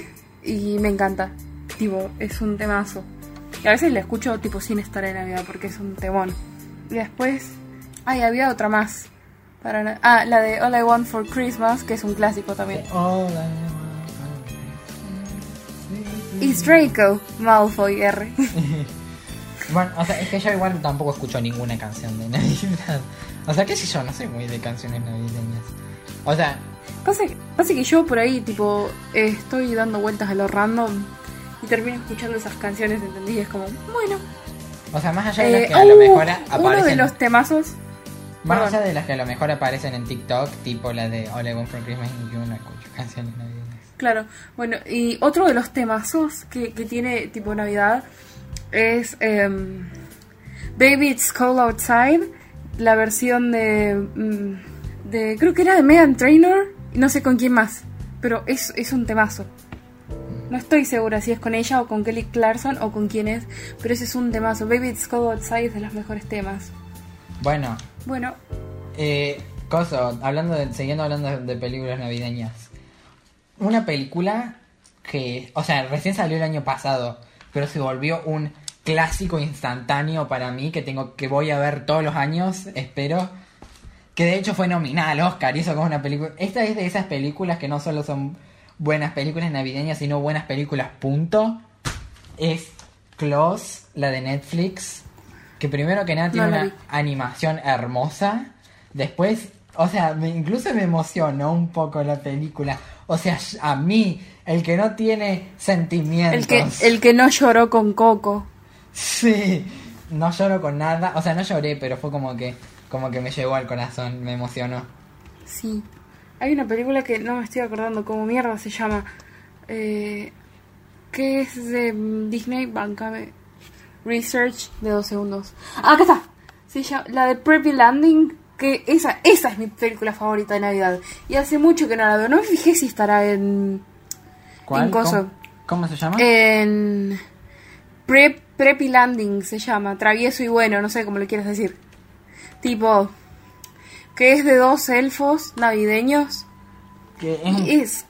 y me encanta. Tipo, es un temazo. Y a veces la escucho tipo sin estar en Navidad porque es un temón. Y después, ay, había otra más. Para ah, la de All I Want for Christmas, que es un clásico también. All I It's Draco, Malfoy R. [LAUGHS] Bueno, o sea, es que yo igual tampoco escucho ninguna canción de Navidad. O sea, qué sé yo, no soy muy de canciones navideñas. O sea, Pasa que, pasa que yo por ahí, tipo, eh, estoy dando vueltas a lo random y termino escuchando esas canciones, ¿entendí? Y es como, bueno. o sea, más allá de las Eh, que a lo uh, mejor uno aparecen. de los temazos. Más perdón. allá de las que a lo mejor aparecen en TikTok, tipo la de All I Want for Christmas, y yo no escucho canciones navideñas. Claro, bueno, y otro de los temazos que, que tiene tipo Navidad es em, Baby It's Cold Outside, la versión de, mm, de creo que era de Megan Trainor, y no sé con quién más, pero es, es un temazo. No estoy segura si es con ella o con Kelly Clarkson o con quién es, pero ese es un temazo. Baby It's Cold Outside es de los mejores temas. Bueno, Bueno, eh, Coso, hablando de, siguiendo hablando de películas navideñas. Una película que, o sea, recién salió el año pasado, pero se volvió un clásico instantáneo para mí que tengo que voy a ver todos los años, espero. Que de hecho fue nominada al Oscar y eso como una película. Esta es de esas películas que no solo son buenas películas navideñas, sino buenas películas, punto. Es Close, la de Netflix. Que primero que nada tiene No una vi. animación hermosa. Después, o sea, me, incluso me emocionó un poco la película. O sea, a mí, el que no tiene sentimientos. el que, el que no lloró con Coco. Sí, no lloro con nada. O sea, no lloré, pero fue como que, como que me llegó al corazón, me emocionó. Sí. Hay una película que no me estoy acordando cómo mierda se llama. Eh, que es de mm, Disney. Bancame. Research de dos segundos. Ah, acá está. Se llama, la de Preppy Landing. Que esa, esa es mi película favorita de Navidad. Y hace mucho que no la veo. No me fijé si estará en. ¿Cuál? En coso. ¿Cómo, cómo se llama? En. Prep, Preppy Landing se llama. Travieso y bueno, no sé cómo le quieres decir. Tipo. Que es de dos elfos navideños. Que es es,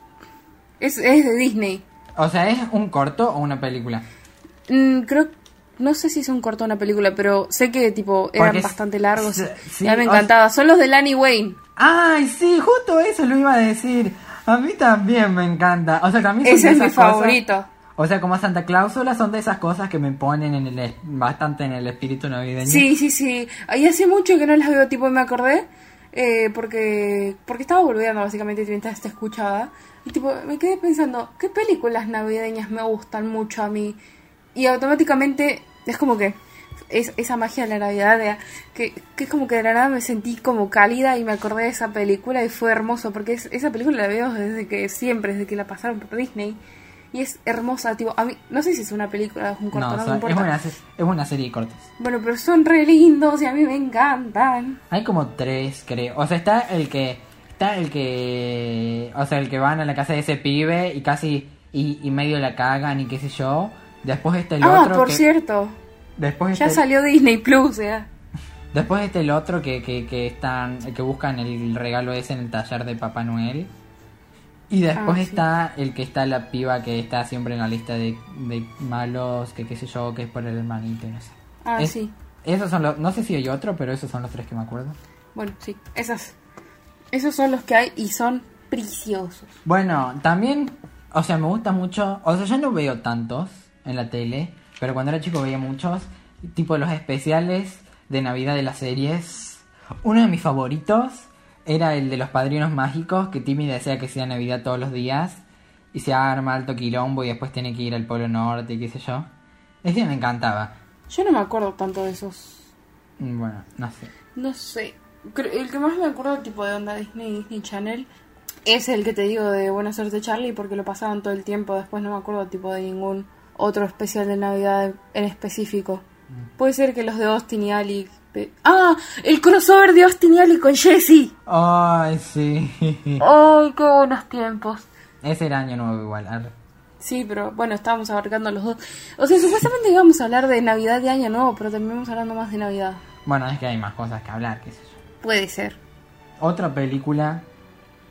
es. Es de Disney. o sea, ¿es un corto o una película? Mm, creo. No sé si es un corto o una película, pero sé que tipo eran Porque bastante largos. sí, sí, y a mí me o encantaba. Son los de Lanny Wayne. Ay, sí, justo eso lo iba a decir. A mí también me encanta. O sea, también Ese es mi cosas- favorito. O sea, como Santa Cláusula son de esas cosas que me ponen en el bastante en el espíritu navideño. Sí, sí, sí. Y hace mucho que no las veo, tipo, me acordé. eh, porque porque estaba volviendo básicamente mientras te escuchaba. Y tipo, me quedé pensando, ¿qué películas navideñas me gustan mucho a mí? Y automáticamente es como que es, esa magia de la Navidad, de- que, que es como que de la nada me sentí como cálida y me acordé de esa película y fue hermoso, porque es- esa película la veo desde que siempre, desde que la pasaron por Disney. Y es hermosa, tipo, a mí, no sé si es una película o es un corto, No, no, me son- es, importa. una, es una serie de cortos. Bueno, pero son re lindos y a mí me encantan. Hay como tres, creo. O sea, está el que. Está el que. O sea, el que van a la casa de ese pibe y casi. Y, y medio la cagan y qué sé yo. Después está el ah, otro. por que, cierto, Después ya está, salió Disney Plus, ya. [LAUGHS] después está el otro que, que, que están. Que buscan el regalo ese en el taller de Papá Noel. Y después Ah, sí. está el que está la piba que está siempre en la lista de, de malos, que qué sé yo, que es por el hermanito no sé. Ah, Es- sí. Esos son los. No sé si hay otro, pero esos son los tres que me acuerdo. Bueno, sí, esas. Esos son los que hay y son preciosos. Bueno, también, o sea, me gusta mucho, o sea, yo no veo tantos en la tele, pero cuando era chico veía muchos, tipo los especiales de Navidad de las series. Uno de mis favoritos era el de los padrinos mágicos, que Timmy desea que sea Navidad todos los días, y se arma alto quilombo y después tiene que ir al Polo Norte y qué sé yo. Ese me encantaba. Yo no me acuerdo tanto de esos. Mm, Bueno, no sé. No sé. El que más me acuerdo, tipo de onda Disney y Disney Channel, es el que te digo de Buena Suerte Charlie, porque lo pasaban todo el tiempo. Después no me acuerdo, tipo, de ningún otro especial de Navidad en específico. Puede ser que los de Austin y Ali. ¡Ah! El crossover de Austin y Ali con Jessie. Ay, sí. ¡Ay, qué buenos tiempos! Ese era año nuevo igual. Sí, pero bueno, estábamos abarcando los dos. O sea, supuestamente íbamos a hablar de Navidad y Año Nuevo, pero terminamos hablando más de Navidad. Bueno, es que hay más cosas que hablar, qué sé yo. Puede ser. Otra película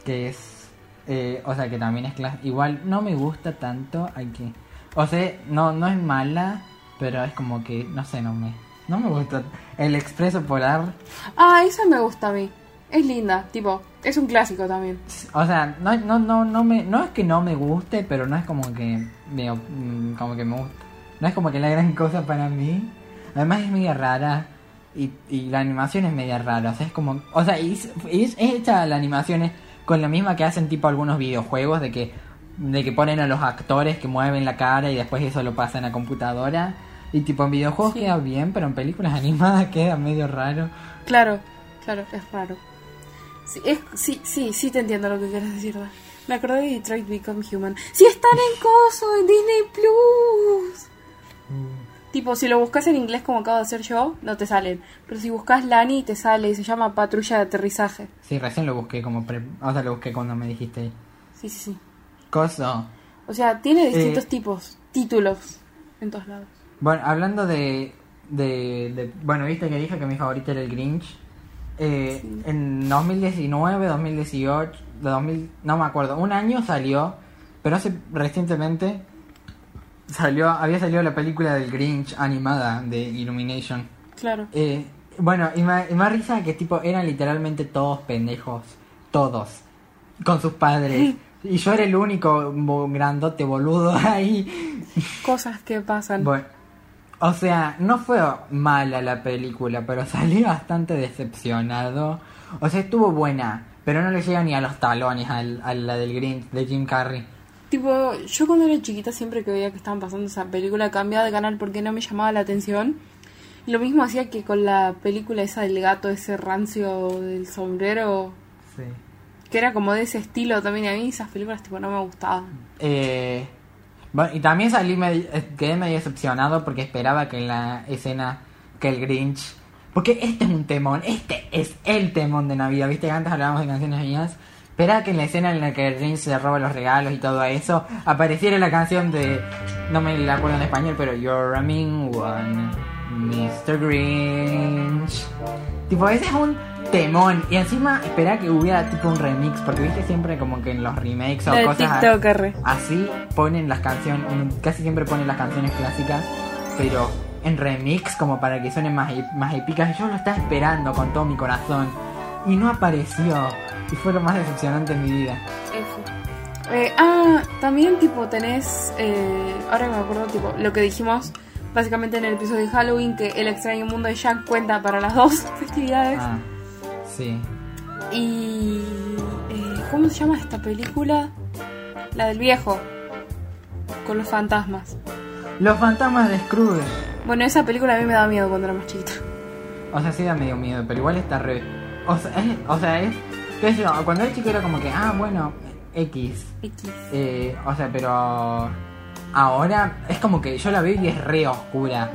que es, eh, o sea, que también es clas- igual no me gusta tanto, hay que, o sea, no no es mala, pero es como que no sé, no me no me gusta. El Expreso Polar, Ah, esa me gusta a mí. Es linda, tipo, es un clásico también. o sea, no no no no me no es que no me guste, pero no es como que me mm, como que me gusta. No es como que la gran cosa para mí. Además es media rara. Y, y la animación es media rara, o sea, es como... O sea, es, es hecha la animación es con la misma que hacen tipo algunos videojuegos, de que, de que ponen a los actores que mueven la cara y después eso lo pasan a computadora. Y tipo en videojuegos Sí. queda bien, pero en películas [LAUGHS] animadas queda medio raro. Claro, claro, es raro. Sí, es, sí, sí, sí te entiendo lo que quieres decir. Me acordé de Detroit Become Human. Sí, están en coso, en Disney Plus. Tipo, si lo buscas en inglés como acabo de hacer yo, no te salen. Pero si buscas Lani, te sale y se llama Patrulla de Aterrizaje. Sí, recién lo busqué como... Pre... O sea, lo busqué cuando me dijiste... Sí, sí, sí. Coso. O sea, tiene distintos Eh. tipos, títulos en todos lados. Bueno, hablando de, de, de- Bueno, viste que dije que mi favorito era el Grinch. Eh, En 2019, 2018, de 2000, no me acuerdo, un año salió, pero hace recientemente salió, había salido la película del Grinch animada de Illumination. Claro. Eh, bueno, y me, y da risa que tipo eran literalmente todos pendejos, todos, con sus padres. [LAUGHS] Y yo era el único grandote boludo ahí. Cosas que pasan. Bueno, o sea, no fue mala la película, pero [LAUGHS] salí bastante decepcionado. O sea, estuvo buena, pero no le llega ni a los talones al- a la del Grinch de Jim Carrey. Tipo, yo cuando era chiquita siempre que veía que estaban pasando esa película cambiaba de canal porque no me llamaba la atención. Lo mismo hacía que con la película esa del gato, ese rancio del sombrero. Sí. que era como de ese estilo también. A mí esas películas tipo no me gustaban. Eh, bueno, y también salí medio- eh, quedé medio decepcionado porque esperaba que en la escena que el Grinch. Porque este es un temón, este es el temón de Navidad, viste que antes hablábamos de canciones mías. Esperaba que en la escena en la que el Grinch se roba los regalos y todo eso, apareciera la canción de. No me la acuerdo en español, pero You're a mean one, Mr. Grinch. Tipo, ese es un temón. Y encima esperaba que hubiera tipo un remix, porque viste siempre como que en los remakes o cosas. a- TikTok, R. Así ponen las canciones, casi siempre ponen las canciones clásicas, pero en remix como para que suenen más, más épicas. Y yo lo estaba esperando con todo mi corazón y no apareció. Y fue lo más decepcionante en mi vida. Eh, ah, también tipo tenés, eh, ahora que me acuerdo, tipo, lo que dijimos básicamente en el episodio de Halloween, que el extraño mundo de Jack cuenta para las dos [LAUGHS] festividades. Ah, sí. Y... eh, ¿Cómo se llama esta película? La del viejo, con los fantasmas. Los fantasmas de Scrooge. Bueno, esa película a mí me daba miedo cuando era más chiquita. O sea, sí da medio miedo, pero igual está re... O sea, es... O sea, es qué sé yo, cuando era chico era como que, ah, bueno, X. X. Eh, o sea, pero ahora es como que yo la veo y es re oscura.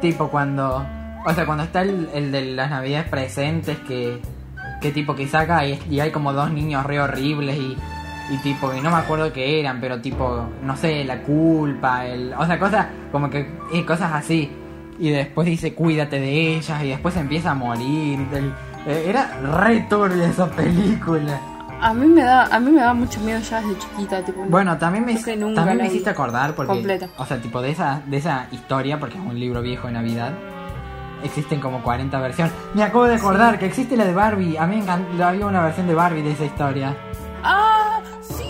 Tipo cuando, o sea, cuando está el, el de las navidades presentes que, que tipo que saca y, y hay como dos niños re horribles y, y tipo, y no me acuerdo qué eran, pero tipo, no sé, la culpa, el, o sea, cosas como que, eh, cosas así. Y después dice, cuídate de ellas y después empieza a morir. tal. Eh, era re turbia esa película. A mí me da, a mí me da mucho miedo ya desde chiquita, tipo. Bueno, también me, que también me hiciste acordar porque, completa. o sea, tipo de esa, de esa historia, porque es un libro viejo de Navidad, existen como 40 versiones. Me acabo de acordar que existe la de Barbie. A mí me encanta, había una versión de Barbie de esa historia. ¡Ah! ¡Sí!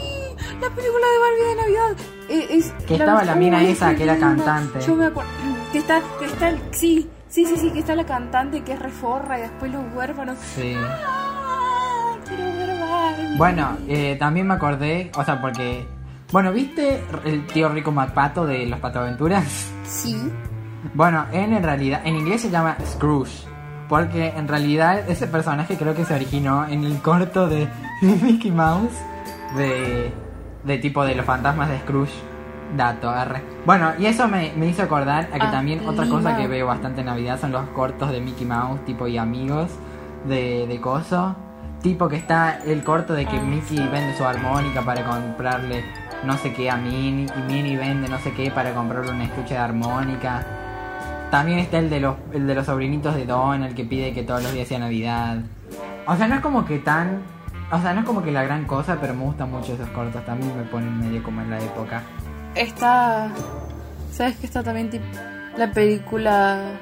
La película de Barbie de Navidad. Eh, es Que estaba la mina esa que era cantante. Yo me acuerdo. Que está, que está el. Sí, sí, sí, sí, que está la cantante que es reforra y después los huérfanos. Sí. ¡Ah! Quiero ver Barbie. Bueno, eh, también me acordé, o sea, porque, bueno, ¿viste el tío rico MacPato de los Patoaventuras? Sí. Bueno, en, en realidad, en inglés se llama Scrooge. Porque en realidad ese personaje creo que se originó en el corto de [LAUGHS] Mickey Mouse de, de tipo de los fantasmas de Scrooge. Dato, arre. Bueno, y eso me, me hizo acordar a que Ah, también otra cosa Lima. que veo bastante en Navidad son los cortos de Mickey Mouse, tipo y amigos de, de Coso. Tipo que está el corto de que Ah, Mickey vende su armónica para comprarle no sé qué a Minnie y Minnie vende no sé qué para comprarle un estuche de armónica. También está el de los el de los sobrinitos de Donald que pide que todos los días sea Navidad. O sea, no es como que tan o sea, no es como que la gran cosa, pero me gustan mucho esos cortos. También me ponen medio como en la época. Está. ¿Sabes que está también tipo la película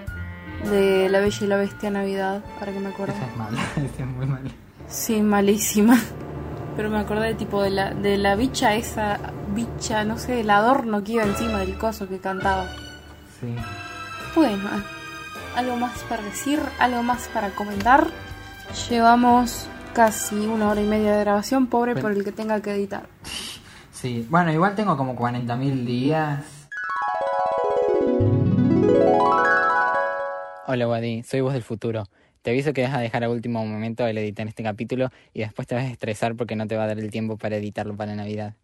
de La Bella y la Bestia Navidad? Ahora que me acuerdo. Esa es mala, [LAUGHS] esa es muy mala. Sí, malísima. Pero me acordé tipo de la, de la bicha esa, bicha, no sé, el adorno que iba encima del coso que cantaba. Sí. Bueno, algo más para decir, algo más para comentar. Llevamos casi una hora y media de grabación, pobre por el que tenga que editar. Sí. Bueno, igual tengo como 40.000 días. Hola Wadi, soy vos del futuro. Te aviso que vas a dejar a último momento el editar este capítulo y después te vas a estresar porque no te va a dar el tiempo para editarlo para Navidad.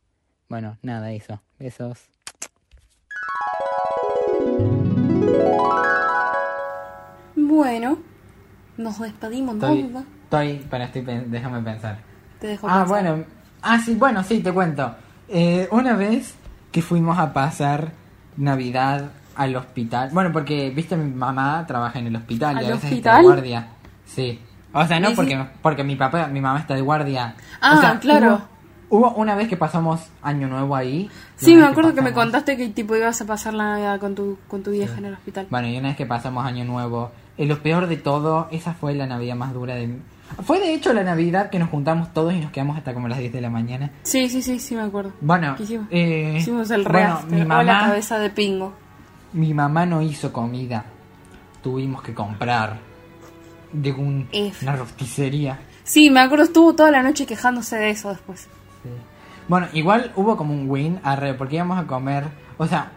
Bueno, nada, eso. Besos. Bueno, nos despedimos, Estoy, ¿no? estoy, para, estoy, déjame pensar. Te dejo Ah, pensar. bueno. Ah, sí, bueno, sí, te cuento. Eh, una vez que fuimos a pasar Navidad al hospital. Bueno, porque, viste, mi mamá trabaja en el hospital y ¿Al a veces hospital? está de guardia. Sí. O sea, no ¿Y porque, porque mi papá, mi mamá está de guardia. Ah, O sea, claro. Hubo, hubo una vez que pasamos Año Nuevo ahí. y Sí, me acuerdo que me contaste que tipo ibas a pasar la Navidad con tu, con tu vieja en el hospital. Bueno, y una vez que pasamos Año Nuevo, eh, lo peor de todo, esa fue la Navidad más dura de mi... Fue de hecho la Navidad que nos juntamos todos y nos quedamos hasta como las 10 de la mañana. Sí, sí, sí, sí, me acuerdo. Bueno, ¿Qué hicimos? eh, Hicimos el bueno, mi o la mamá, cabeza de pingo. mi mamá no hizo comida. Tuvimos que comprar de un- una rosticería. Sí, me acuerdo, estuvo toda la noche quejándose de eso después. Bueno, igual hubo como un win, arre, porque íbamos a comer, o sea,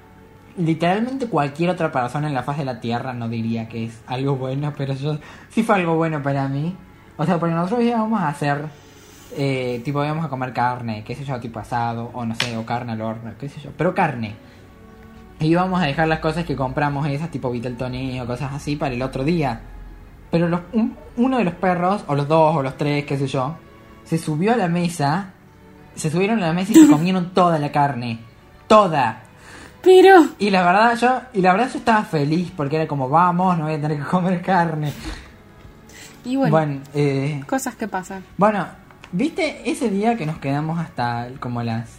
literalmente cualquier otra persona en la faz de la Tierra no diría que es algo bueno, pero yo sí fue algo bueno para mí. O sea, porque nosotros íbamos a hacer eh, tipo íbamos a comer carne, qué sé yo, tipo asado, o no sé, o carne al horno, qué sé yo, pero carne. Y íbamos a dejar las cosas que compramos, esas tipo Viteltoné o cosas así, para el otro día. Pero los, un- uno de los perros, o los dos, o los tres, qué sé yo, se subió a la mesa, se subieron a la mesa y se comieron toda la carne. Toda. Pero, Y la verdad yo, y la verdad yo estaba feliz porque era como, vamos, no voy a tener que comer carne. y bueno, Bueno, eh, cosas que pasan. bueno, ¿viste ese día que nos quedamos hasta como las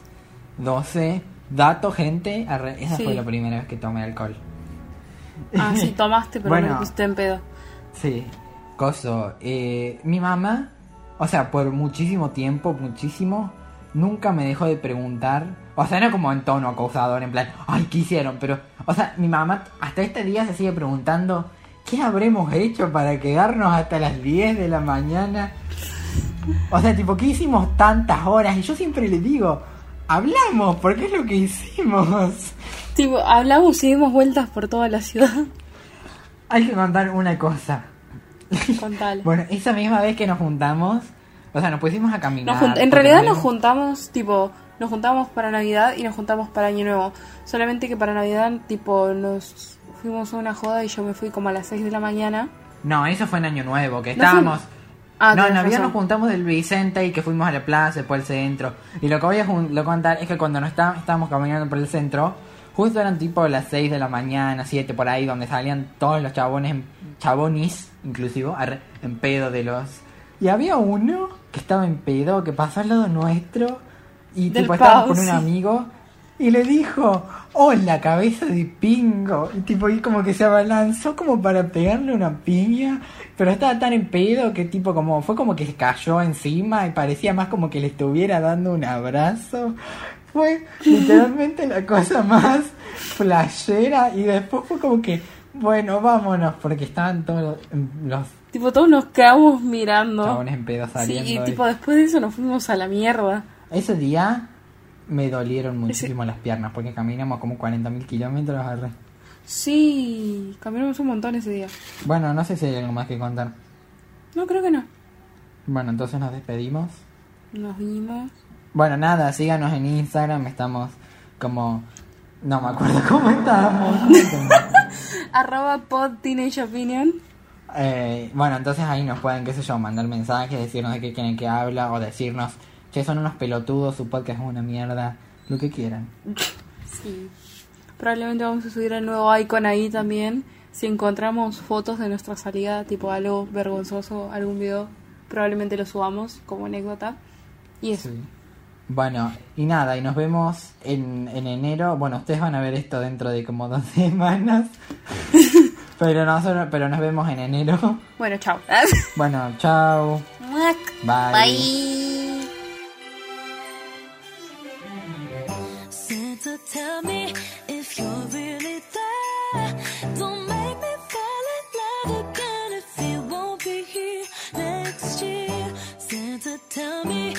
12? Dato, gente, arre- esa Sí. fue la primera vez que tomé alcohol. Ah, sí, [LAUGHS] tomaste, pero Bueno. no pusiste en pedo. Sí, coso. Eh, mi mamá, o sea, por muchísimo tiempo, muchísimo, nunca me dejó de preguntar. O sea, no como en tono acosador, en plan, ay, ¿qué hicieron? Pero, o sea, mi mamá hasta este día se sigue preguntando, ¿qué habremos hecho para quedarnos hasta las 10 de la mañana? O sea, tipo, ¿qué hicimos tantas horas? Y yo siempre le digo, hablamos, porque es lo que hicimos. Tipo, hablamos y dimos vueltas por toda la ciudad. Hay que contar una cosa. Contale. Bueno, esa misma vez que nos juntamos, o sea, nos pusimos a caminar. Nos en realidad nos juntamos, tipo, nos juntamos para Navidad y nos juntamos para Año Nuevo. Solamente que para Navidad, tipo, nos fuimos a una joda y yo me fui como a las 6 de la mañana. No, eso fue en Año Nuevo, que No estábamos... Ah, no, en Navidad razón. nos juntamos del Vicente y que fuimos a la plaza, después al centro. Y lo que voy a lo contar es que cuando nos está- estábamos caminando por el centro, justo eran tipo las 6 de la mañana, 7 por ahí, donde salían todos los chabones, chabonis, inclusive, en pedo de los... Y había uno que estaba en pedo, que pasó al lado nuestro y Del tipo estábamos con un amigo y le dijo, hola cabeza de pingo. Y tipo, y como que se abalanzó como para pegarle una piña, pero estaba tan en pedo que tipo como, fue como que se cayó encima y parecía más como que le estuviera dando un abrazo. Fue [LAUGHS] literalmente la cosa más flashera y después fue como que, bueno, vámonos, porque estaban todos los Tipo, todos nos quedamos mirando. chabones en pedo Sí, saliendo. y y- tipo, después de eso nos fuimos a la mierda. Ese día me dolieron muchísimo las piernas porque caminamos como 40.000 kilómetros. arre. Sí, caminamos un montón ese día. Bueno, no sé si hay algo más que contar. No, creo que no. Bueno, entonces nos despedimos. Nos vimos. Bueno, nada, síganos en Instagram. Estamos como... No me acuerdo [LAUGHS] cómo estábamos. [LAUGHS] Arroba pod Teenage Opinion. Eh, bueno, entonces ahí nos pueden, qué sé yo, mandar mensajes, decirnos de qué quieren que habla o decirnos que son unos pelotudos, su podcast es una mierda, lo que quieran. Sí. Probablemente vamos a subir el nuevo icon ahí también. Si encontramos fotos de nuestra salida, tipo algo vergonzoso, algún video, probablemente lo subamos como anécdota. Y eso. Sí. Bueno, y nada, y nos vemos en, en enero. Bueno, ustedes van a ver esto dentro de como dos [LAUGHS] semanas. [LAUGHS] Pero, nosotros, pero nos vemos en enero. [LAUGHS] Bueno, chao. [LAUGHS] bueno, chao. Bye. Bye. Next year. Tell me.